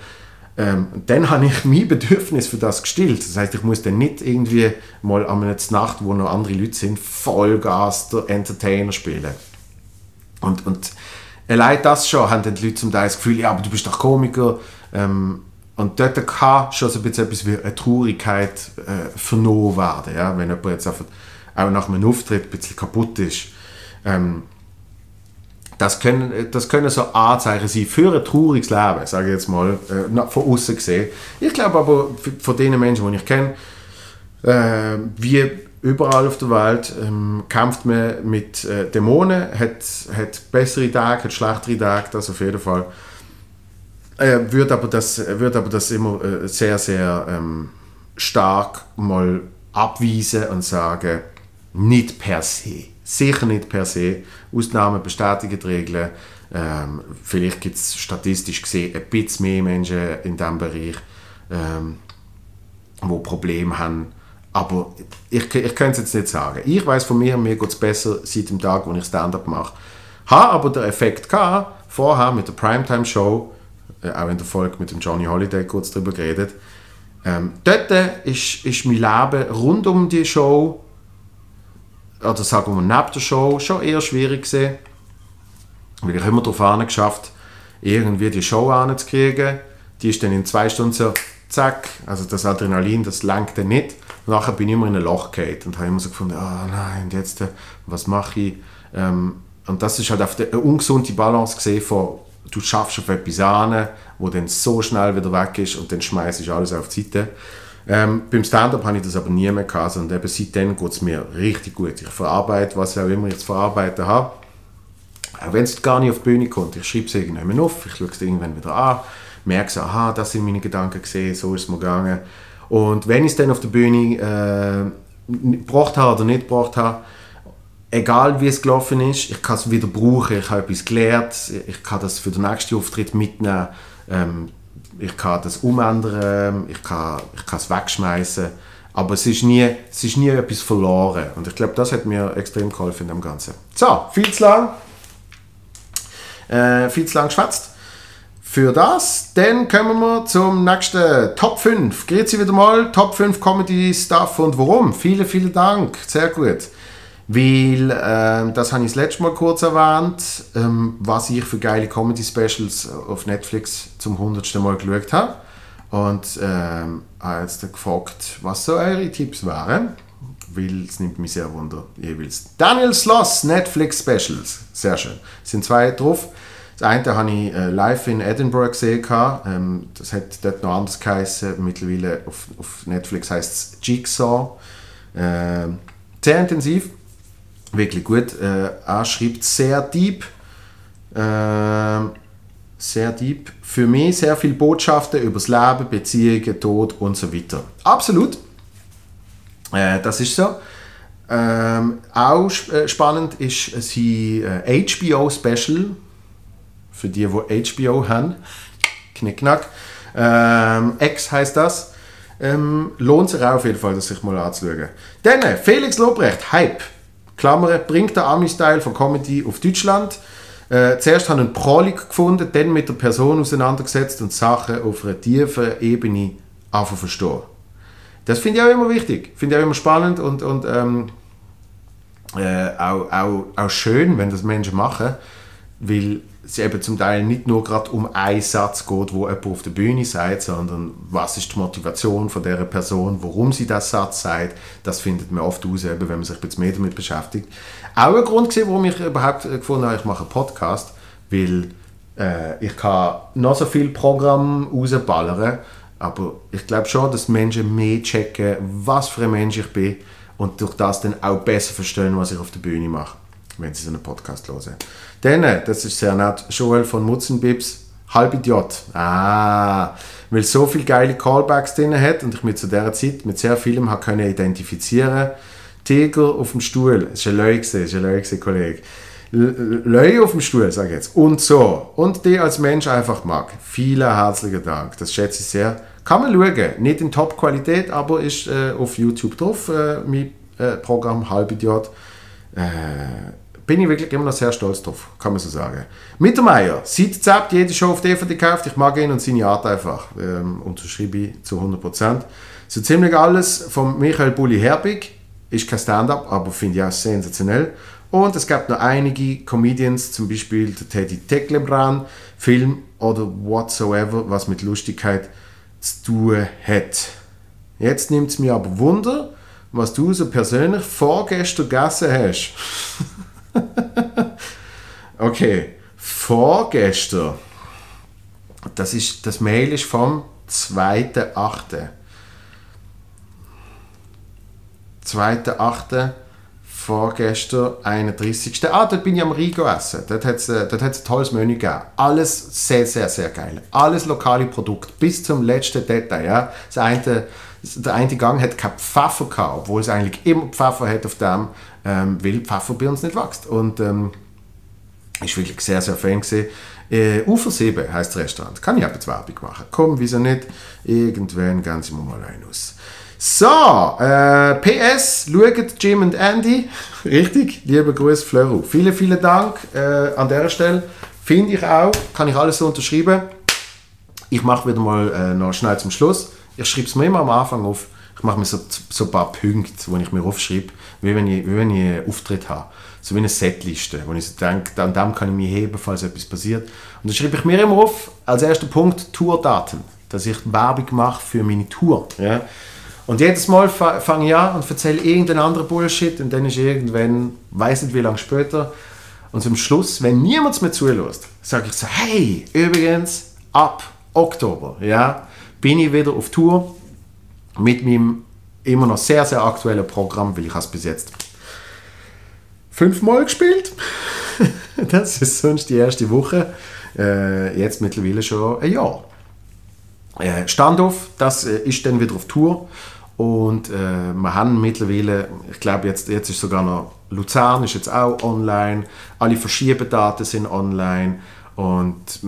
Ähm, dann habe ich mein Bedürfnis für das gestillt. Das heißt, ich muss dann nicht irgendwie mal an einer Nacht, wo noch andere Leute sind, Vollgas der Entertainer spielen. Und, und allein das schon haben die Leute zum Teil das Gefühl, ja, aber du bist doch Komiker. Ähm, und dort kann schon so ein bisschen etwas wie eine Traurigkeit äh, vernommen werden, ja? wenn jemand jetzt einfach auch nach einem Auftritt ein bisschen kaputt ist. Ähm, das können, das können so Anzeichen sein für ein trauriges Leben, sage ich jetzt mal, äh, von außen gesehen. Ich glaube aber, von den Menschen, die ich kenne, äh, wie überall auf der Welt ähm, kämpft man mit äh, Dämonen, hat, hat bessere Tage, hat schlechtere Tage, das auf jeden Fall. Äh, wird, aber das, wird aber das immer äh, sehr, sehr ähm, stark mal abweisen und sagen, nicht per se. Sicher nicht per se. Ausnahmen bestätigen die Regeln. Ähm, vielleicht gibt es statistisch gesehen ein bisschen mehr Menschen in diesem Bereich, ähm, die Probleme haben aber ich, ich könnte es jetzt nicht sagen. Ich weiß von mir, mir geht es besser seit dem Tag, wo ich Stand-up mache. Habe aber den Effekt gehabt, vorher mit der Primetime-Show, äh, auch in der Folge mit dem Johnny Holiday kurz darüber geredet. Ähm, dort ist, ist mein Leben rund um die Show, oder sagen wir neben der Show, schon eher schwierig gewesen. Weil ich immer darauf geschafft irgendwie die Show anzukriegen. Die ist dann in zwei Stunden so, zack, also das Adrenalin, das lenkt dann nicht. Und nachher bin ich immer in ein Loch gefallen und habe immer so gefunden, oh nein, jetzt, äh, was mache ich? Ähm, und das ist halt auf eine ungesunde Balance gesehen von, du schaffst auf etwas an, wo dann so schnell wieder weg ist und dann schmeißt ich alles auf die Seite. Ähm, beim Stand-Up habe ich das aber nie mehr gehabt, sondern eben seitdem geht es mir richtig gut. Ich verarbeite, was auch immer ich zu verarbeiten habe. Auch wenn es gar nicht auf die Bühne kommt. Ich schreibe es irgendwann auf, ich schaue es irgendwann wieder an, merke so, aha, das sind meine Gedanken gesehen, so ist es mir gegangen. Und wenn ich es dann auf der Bühne äh, gebracht habe oder nicht gebracht habe, egal wie es gelaufen ist, ich kann es wieder brauchen, ich habe etwas gelernt, ich kann das für den nächsten Auftritt mitnehmen, ähm, ich kann das umändern, ich kann, ich kann es wegschmeißen, aber es ist, nie, es ist nie etwas verloren und ich glaube, das hat mir extrem geholfen in dem Ganzen. So, viel zu lang, äh, viel zu lang geschwätzt für das. Dann kommen wir zum nächsten Top 5. Grüezi wieder mal, Top 5 Comedy Stuff und warum? Vielen, vielen Dank, sehr gut. Weil, ähm, das habe ich das letzte Mal kurz erwähnt, ähm, was ich für geile Comedy Specials auf Netflix zum 100. Mal geschaut habe. Und ähm, habe jetzt gefragt, was so eure Tipps waren. Weil es nimmt mich sehr wunder, jeweils. Daniel Sloss, Netflix Specials. Sehr schön. Es sind zwei drauf. Das eine habe ich äh, live in Edinburgh gesehen. Ähm, das hat dort noch anders geheißen. Mittlerweile auf, auf Netflix heißt es Jigsaw. Äh, sehr intensiv. Wirklich gut. Äh, er schreibt sehr deep. Äh, sehr deep. Für mich sehr viele Botschaften über das Leben, Beziehungen, Tod und so weiter. Absolut. Äh, das ist so. Ähm, auch äh, spannend ist sein äh, HBO-Special. Für die, die HBO haben. Knickknack. Ähm, X heißt das. Ähm, lohnt sich auch auf jeden Fall, das sich mal anzuschauen. Dann Felix Lobrecht, Hype. Klammer, bringt der Ami-Style von Comedy auf Deutschland. Äh, zuerst habe ich einen Prolik gefunden, dann mit der Person auseinandergesetzt und Sachen auf einer tiefen Ebene einfach verstehen. Das finde ich auch immer wichtig, finde ich auch immer spannend und, und ähm, äh, auch, auch, auch schön, wenn das Menschen machen, weil es eben zum Teil nicht nur gerade um einen Satz geht, wo jemand auf der Bühne sagt, sondern was ist die Motivation von der Person, warum sie das Satz sagt, das findet man oft aus, eben, wenn man sich bisschen mehr damit beschäftigt. Auch ein Grund gewesen, warum ich überhaupt gefunden habe, ich mache einen Podcast, weil äh, ich kann noch so viel Programm rausballern, aber ich glaube schon, dass Menschen mehr checken, was für ein Mensch ich bin und durch das dann auch besser verstehen, was ich auf der Bühne mache wenn Sie so einen Podcast hören. Dann, das ist sehr nett, Joel von Mutzenbibs, Halbidiot. Ah, weil so viele geile Callbacks drin hat und ich mich zu dieser Zeit mit sehr vielem habe können identifizieren. Tiger auf dem Stuhl, das ist ein Leu, das ist ein Leu, Kollege. Leu auf dem Stuhl, sage ich jetzt. Und so. Und die als Mensch einfach mag. Vielen herzlichen Dank. Das schätze ich sehr. Kann man schauen. Nicht in Top-Qualität, aber ist äh, auf YouTube drauf. Äh, mein äh, Programm Halbidiot. Äh, bin ich wirklich immer noch sehr stolz drauf, kann man so sagen. Mittermeier, seit Zept jede Show auf DVD gekauft, ich mag ihn und seine Art einfach. Ähm, unterschreibe ich zu 100%. So ziemlich alles von Michael Bulli Herbig, ist kein Stand-up, aber finde ich auch sensationell. Und es gibt noch einige Comedians, zum Beispiel der Teddy Tecklebrand, Film oder whatsoever, was mit Lustigkeit zu tun hat. Jetzt nimmt es mir aber Wunder, was du so persönlich vorgestern gegessen hast. okay, vorgestern. Das, ist, das Mail ist vom 2.8. 2.8. Vorgestern, 31. Ah, dort bin ich am Rigo essen. Dort hat es äh, ein tolles Menü gegeben. Alles sehr, sehr, sehr geil. Alles lokale Produkte, bis zum letzten Detail. Ja. Das eine, der eine Gang hat kein Pfeffer gehabt, obwohl es eigentlich immer Pfeffer hat auf dem ähm, weil Pfeffer bei uns nicht wächst. Und ähm, ich wirklich sehr, sehr Fan. Äh, Ufer 7 heisst das Restaurant. Kann ich aber jetzt Werbung machen. Komm, wieso nicht? Irgendwann gehen sie mal rein aus. So, äh, PS, schaut Jim und Andy. Richtig, lieber Gruß Flöru. Vielen, vielen Dank äh, an dieser Stelle. Finde ich auch, kann ich alles so unterschreiben. Ich mache wieder mal äh, noch schnell zum Schluss. Ich schreibe es mir immer am Anfang auf. Ich mache mir so, so ein paar Punkte, die ich mir aufschreibe wie wenn ich, wie wenn ich einen Auftritt habe. So wie eine Setliste, wo ich denke, an dem kann ich mich heben, falls etwas passiert. Und dann schreibe ich mir immer auf, als erster Punkt, Tourdaten. Dass ich Werbung mache für meine Tour. Ja? Und jedes Mal fange ich an und erzähle irgendeinen anderen Bullshit und dann ist irgendwann, weiß nicht wie lange später, und zum Schluss, wenn niemand mehr zulässt, sage ich so, hey, übrigens, ab Oktober, ja, bin ich wieder auf Tour mit meinem immer noch sehr, sehr aktuelle Programm, weil ich es bis jetzt fünfmal gespielt. das ist sonst die erste Woche. Äh, jetzt mittlerweile schon ein Jahr. Äh, Standoff, das äh, ist dann wieder auf Tour. Und äh, wir haben mittlerweile, ich glaube jetzt, jetzt ist sogar noch Luzern ist jetzt auch online, alle Verschiebedaten sind online und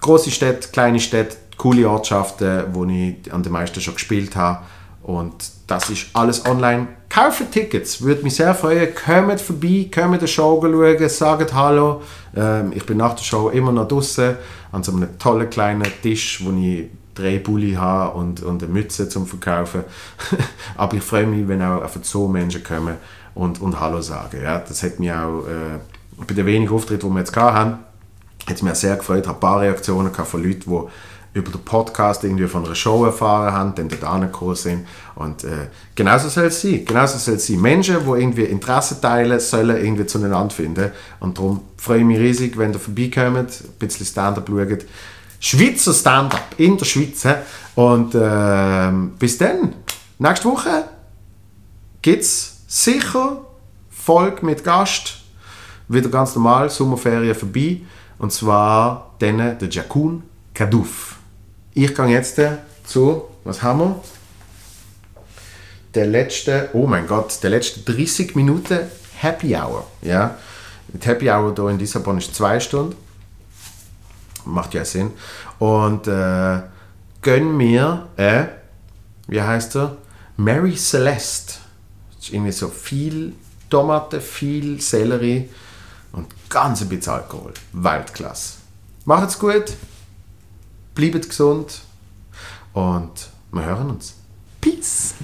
große Städte, kleine Städte, coole Ortschaften, wo ich an den meisten schon gespielt habe und das ist alles online. Kaufen Tickets, würde mich sehr freuen. Kommt vorbei, kommt die Show schauen, sagt Hallo. Ähm, ich bin nach der Show immer noch draußen an so einem tollen kleinen Tisch, wo ich drei Bulli habe und, und eine Mütze zum Verkaufen. Aber ich freue mich, wenn auch einfach so Menschen kommen und, und Hallo sagen. Ja, das hat mich auch äh, bei den wenigen Auftritten, die wir jetzt hatten, hat mich auch sehr gefreut. Ich habe ein paar Reaktionen von Leuten, die über den Podcast irgendwie von einer Show erfahren haben, dann dort angekommen sind. Und äh, genauso soll es sein. Genauso soll es sein. Menschen, die irgendwie Interesse teilen, sollen irgendwie zueinander finden. Und darum freue ich mich riesig, wenn ihr vorbeikommt, ein bisschen Stand-up schaut. Schweizer Stand-up in der Schweiz. Und äh, bis dann. Nächste Woche gibt es sicher Folge mit Gast. Wieder ganz normal, Sommerferien vorbei. Und zwar dann der Jakun Kaduf. Ich gehe jetzt zu, was haben wir? Der letzte, oh mein Gott, der letzte 30 Minuten Happy Hour. Ja? Mit Happy Hour hier in Lissabon ist zwei Stunden. Macht ja Sinn. Und äh, gönn mir, äh, wie heißt er? Mary Celeste. Das ist irgendwie so viel Tomate, viel Sellerie und ganz ein bisschen Alkohol. Weltklasse. Macht's gut Bleibt gesund und wir hören uns. Peace.